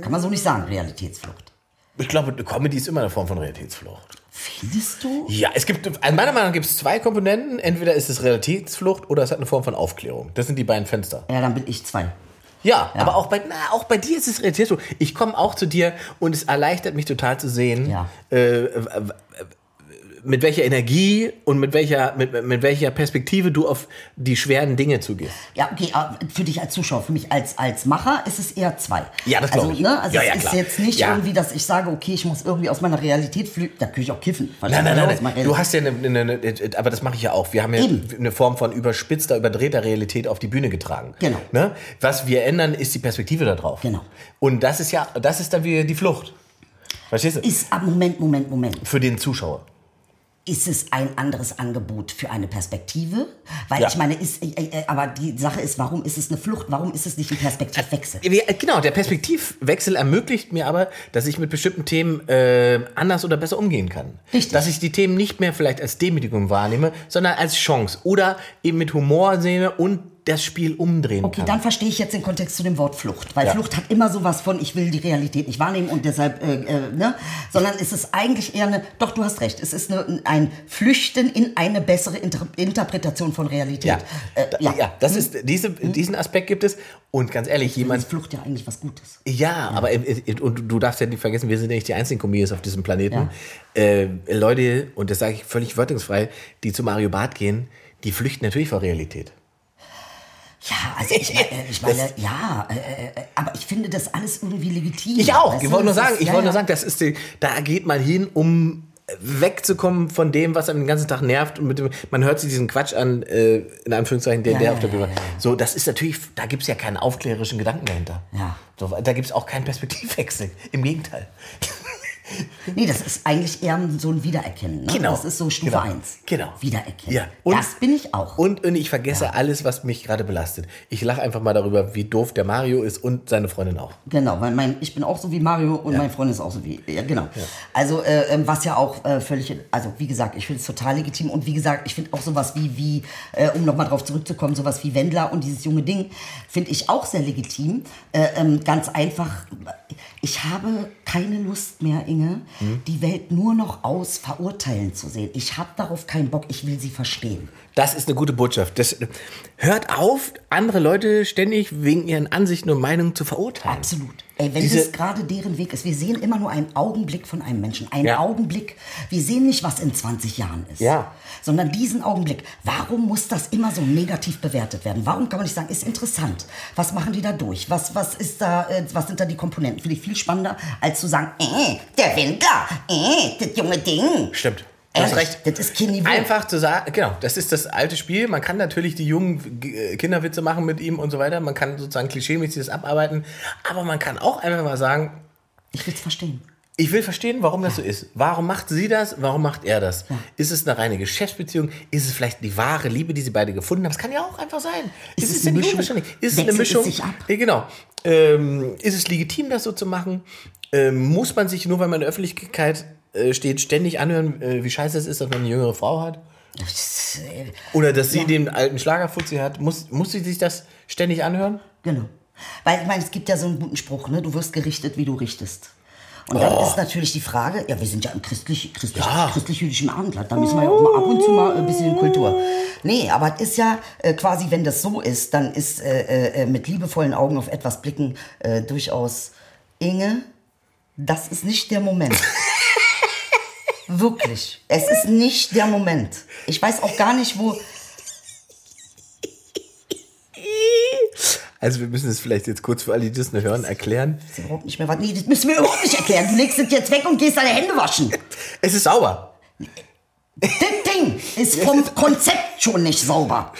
Kann man so nicht sagen, Realitätsflucht.
ich glaube, Comedy ist immer eine Form von Realitätsflucht.
Findest du?
Ja, es gibt, meiner Meinung nach gibt es zwei Komponenten. Entweder ist es Realitätsflucht oder es hat eine Form von Aufklärung. Das sind die beiden Fenster.
Ja, dann bin ich zwei.
Ja, aber auch bei, na, auch bei dir ist es Realitätsflucht. Ich komme auch zu dir und es erleichtert mich total zu sehen,
Ja.
äh, mit welcher Energie und mit welcher, mit, mit welcher Perspektive du auf die schweren Dinge zugehst.
Ja, okay, aber für dich als Zuschauer, für mich als, als Macher ist es eher zwei.
Ja, das glaub
also,
ich.
Ne, also
Ja, ja,
es
klar.
ist jetzt nicht
Ja.
irgendwie, dass ich sage, okay, ich muss irgendwie aus meiner Realität flüchten. Da kann ich auch kiffen.
Nein, nein, nein, nein. Du hast ja eine, eine, eine, aber das mache ich ja auch. Wir haben ja
Eben.
eine Form von überspitzter, überdrehter Realität auf die Bühne getragen.
Genau.
Ne? Was wir ändern, ist die Perspektive da drauf.
Genau.
Und das ist ja, das ist dann wieder die Flucht. Verstehst du?
Ist, ah, Moment, Moment, Moment.
Für den Zuschauer.
Ist es ein anderes Angebot für eine Perspektive? Weil
Ja.
ich meine, ist, äh, äh, aber die Sache ist, warum ist es eine Flucht? Warum ist es nicht ein Perspektivwechsel?
Ja, Genau, der Perspektivwechsel ermöglicht mir aber, dass ich mit bestimmten Themen äh, anders oder besser umgehen kann.
Richtig.
Dass ich die Themen nicht mehr vielleicht als Demütigung wahrnehme, sondern als Chance oder eben mit Humor sehe und das Spiel umdrehen
Okay,
kann.
dann verstehe ich jetzt den Kontext zu dem Wort Flucht. Weil
Ja.
Flucht hat immer sowas von, ich will die Realität nicht wahrnehmen und deshalb, äh, äh, ne? Sondern es ist eigentlich eher eine, doch, du hast recht, es ist eine, ein Flüchten in eine bessere Inter Interpretation von Realität.
ja.
Äh,
Da- ja. das ist, diese, diesen Aspekt gibt es. Und ganz ehrlich,
Jemand ist Flucht ja eigentlich was Gutes.
Ja, aber äh, äh, und du darfst ja nicht vergessen, wir sind ja nicht die einzigen Comedians auf diesem Planeten.
Ja.
Äh, Leute, und das sage ich völlig wörtungsfrei, die zu Mario Barth gehen, die flüchten natürlich vor Realität.
Ja, also ich meine, ich meine ja, äh, äh, aber ich finde das alles irgendwie legitim.
Ich auch.
Weißt
Ich wollte nur sagen,
ist-
ich
ja,
wollte nur sagen, das ist die, da geht man hin, um wegzukommen von dem, was einem den ganzen Tag nervt und mit dem, man hört sich diesen Quatsch an, äh, in Anführungszeichen, der,
Ja,
der auf der Bühne.
ja, ja.
So, das ist natürlich, da gibt es ja keinen aufklärerischen Gedanken dahinter.
Ja.
So, da gibt es auch keinen Perspektivwechsel. Im Gegenteil.
Nee, das ist eigentlich eher so ein Wiedererkennen. Ne?
Genau.
Das ist so Stufe
Genau.
1.
Genau.
Wiedererkennen.
Ja. Und-
das bin ich auch.
Und, und ich vergesse alles, was mich gerade belastet. Ich lache einfach mal darüber, wie doof der Mario ist und seine Freundin auch.
Genau, weil mein, ich bin auch so wie Mario und mein Freund ist auch so wie. Ja, genau. Also, äh, ähm, was ja auch äh, völlig. Also, wie gesagt, ich finde es total legitim. Und wie gesagt, ich finde auch sowas wie, wie äh, um nochmal drauf zurückzukommen, sowas wie Wendler und dieses junge Ding, finde ich auch sehr legitim. Äh, ähm, ganz einfach, ich habe keine Lust mehr, Inge, die Welt nur noch aus Verurteilen zu sehen. Ich habe darauf keinen Bock, ich will sie verstehen.
Das ist eine gute Botschaft. Das, hört auf, andere Leute ständig wegen ihren Ansichten und Meinungen zu verurteilen.
Absolut. Ey, wenn
Diese-
das gerade deren Weg ist, wir sehen immer nur einen Augenblick von einem Menschen. Einen
Ja.
Augenblick. Wir sehen nicht, was in 20 Jahren ist.
Ja.
Sondern diesen Augenblick. Warum muss das immer so negativ bewertet werden? Warum kann man nicht sagen, ist interessant? Was machen die da durch? Was, was ist da, äh, was sind da die Komponenten? Finde ich viel spannender, als zu sagen, äh, der Wendler, äh, das junge Ding.
Stimmt.
Ehrlich,
recht.
Das ist kein Niveau.
Einfach zu sagen, genau, das ist das alte Spiel. Man kann natürlich die jungen äh, Kinderwitze machen mit ihm und so weiter. Man kann sozusagen klischeemäßig das abarbeiten. Aber man kann auch einfach mal sagen,
Ich will es verstehen.
ich will verstehen, warum das so ist. Warum macht sie das? Warum macht er das? Ist es eine reine Geschäftsbeziehung? Ist es vielleicht die wahre Liebe, die sie beide gefunden haben? Das kann ja auch einfach sein.
Ist
Ist,
es
es
eine Mischung?
Ist es eine Mischung?
sich ab?
Ja, genau. Ähm, ist es legitim, das so zu machen? Ähm, muss man sich nur, weil man in der Öffentlichkeit äh, steht, ständig anhören, äh, wie scheiße es ist, dass man eine jüngere Frau hat? Oder dass sie den alten Schlagerfuzzi hat? Muss, muss sie sich das ständig anhören?
Genau. Weil ich meine, es gibt ja so einen guten Spruch, ne? Du wirst gerichtet, wie du richtest. Und dann ist natürlich die Frage, ja, wir sind ja im christlich, christlich,
Oh. Ja.
christlich-jüdischen Abendland, da müssen wir ja auch mal ab und zu mal ein bisschen Kultur. Nee, aber es ist ja äh, quasi, wenn das so ist, dann ist äh, äh, mit liebevollen Augen auf etwas blicken äh, durchaus Inge, das ist nicht der Moment. Wirklich. Es ist nicht der Moment. Ich weiß auch gar nicht, wo.
Also wir müssen es vielleicht jetzt kurz für alle, die das nur hören, erklären.
Das ist überhaupt nicht mehr was. Nee, das müssen wir überhaupt nicht erklären. Du legst es jetzt weg und gehst deine Hände waschen.
Es ist sauber.
Das Ding ist vom Konzept schon nicht sauber.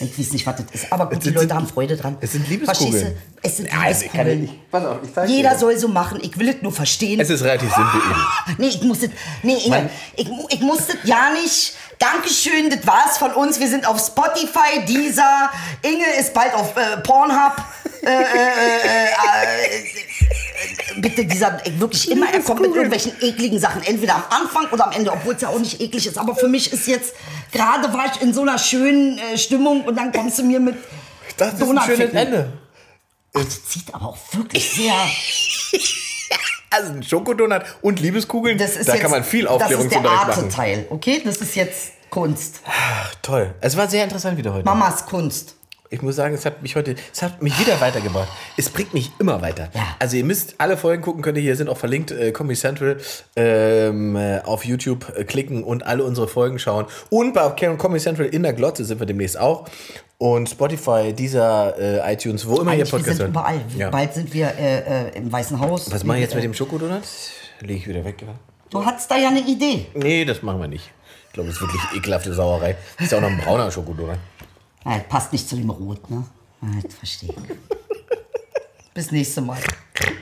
Ich weiß nicht, was das ist. Aber gut, die Leute haben Freude dran.
es sind Liebeskugeln.
Es sind
also
Liebeskugeln.
pass auf, ich zeig dir
Jeder
das.
soll so machen. Ich will es nur verstehen.
Es ist relativ simpel. Edel.
Nee, ich muss das, nee, Inge, ich, ich muss das ja nicht. Dankeschön, das war's von uns. Wir sind auf Spotify, Deezer. Inge ist bald auf äh, Pornhub. Äh, äh, äh, äh, äh, bitte, dieser, wirklich immer, er kommt mit irgendwelchen ekligen Sachen. Entweder am Anfang oder am Ende, obwohl es ja auch nicht eklig ist. Aber für mich ist jetzt, gerade war ich in so einer schönen äh, Stimmung und dann kommst du mir mit
das ist ein schönes. Ende.
Das zieht aber auch wirklich sehr.
Also ein Schokodonut und Liebeskugeln,
Das ist
da
jetzt,
kann man viel Aufklärung
Das ist der
machen.
Arte-Teil, okay? Das ist jetzt Kunst.
Ach, toll. Es war sehr interessant wieder heute.
Mamas Kunst.
Ich muss sagen, es hat mich heute, es hat mich wieder weitergebracht. Es bringt mich immer weiter.
Ja.
Also ihr müsst alle Folgen gucken, könnt ihr hier sind auch verlinkt, äh, Comedy Central ähm, äh, auf YouTube äh, klicken und alle unsere Folgen schauen. Und bei Comedy Central in der Glotze sind wir demnächst auch. Und Spotify, dieser äh, iTunes, wo immer ihr
Eigentlich, wir
Podcast
sind
hört.
überall.
Ja.
Bald sind wir äh, äh, im Weißen Haus.
Was mache ich jetzt mit dem Schokodonut? Lege ich wieder weg. oder?
Du hattest da ja eine Idee.
Nee, das machen wir nicht. Ich glaube, das ist wirklich ekelhafte Sauerei. Das ist ja auch noch ein brauner Schokodonut.
Das passt nicht zu dem Rot, ne? Ja, das verstehe ich. Bis nächste Mal.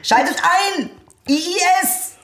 Schaltet ein! IIS!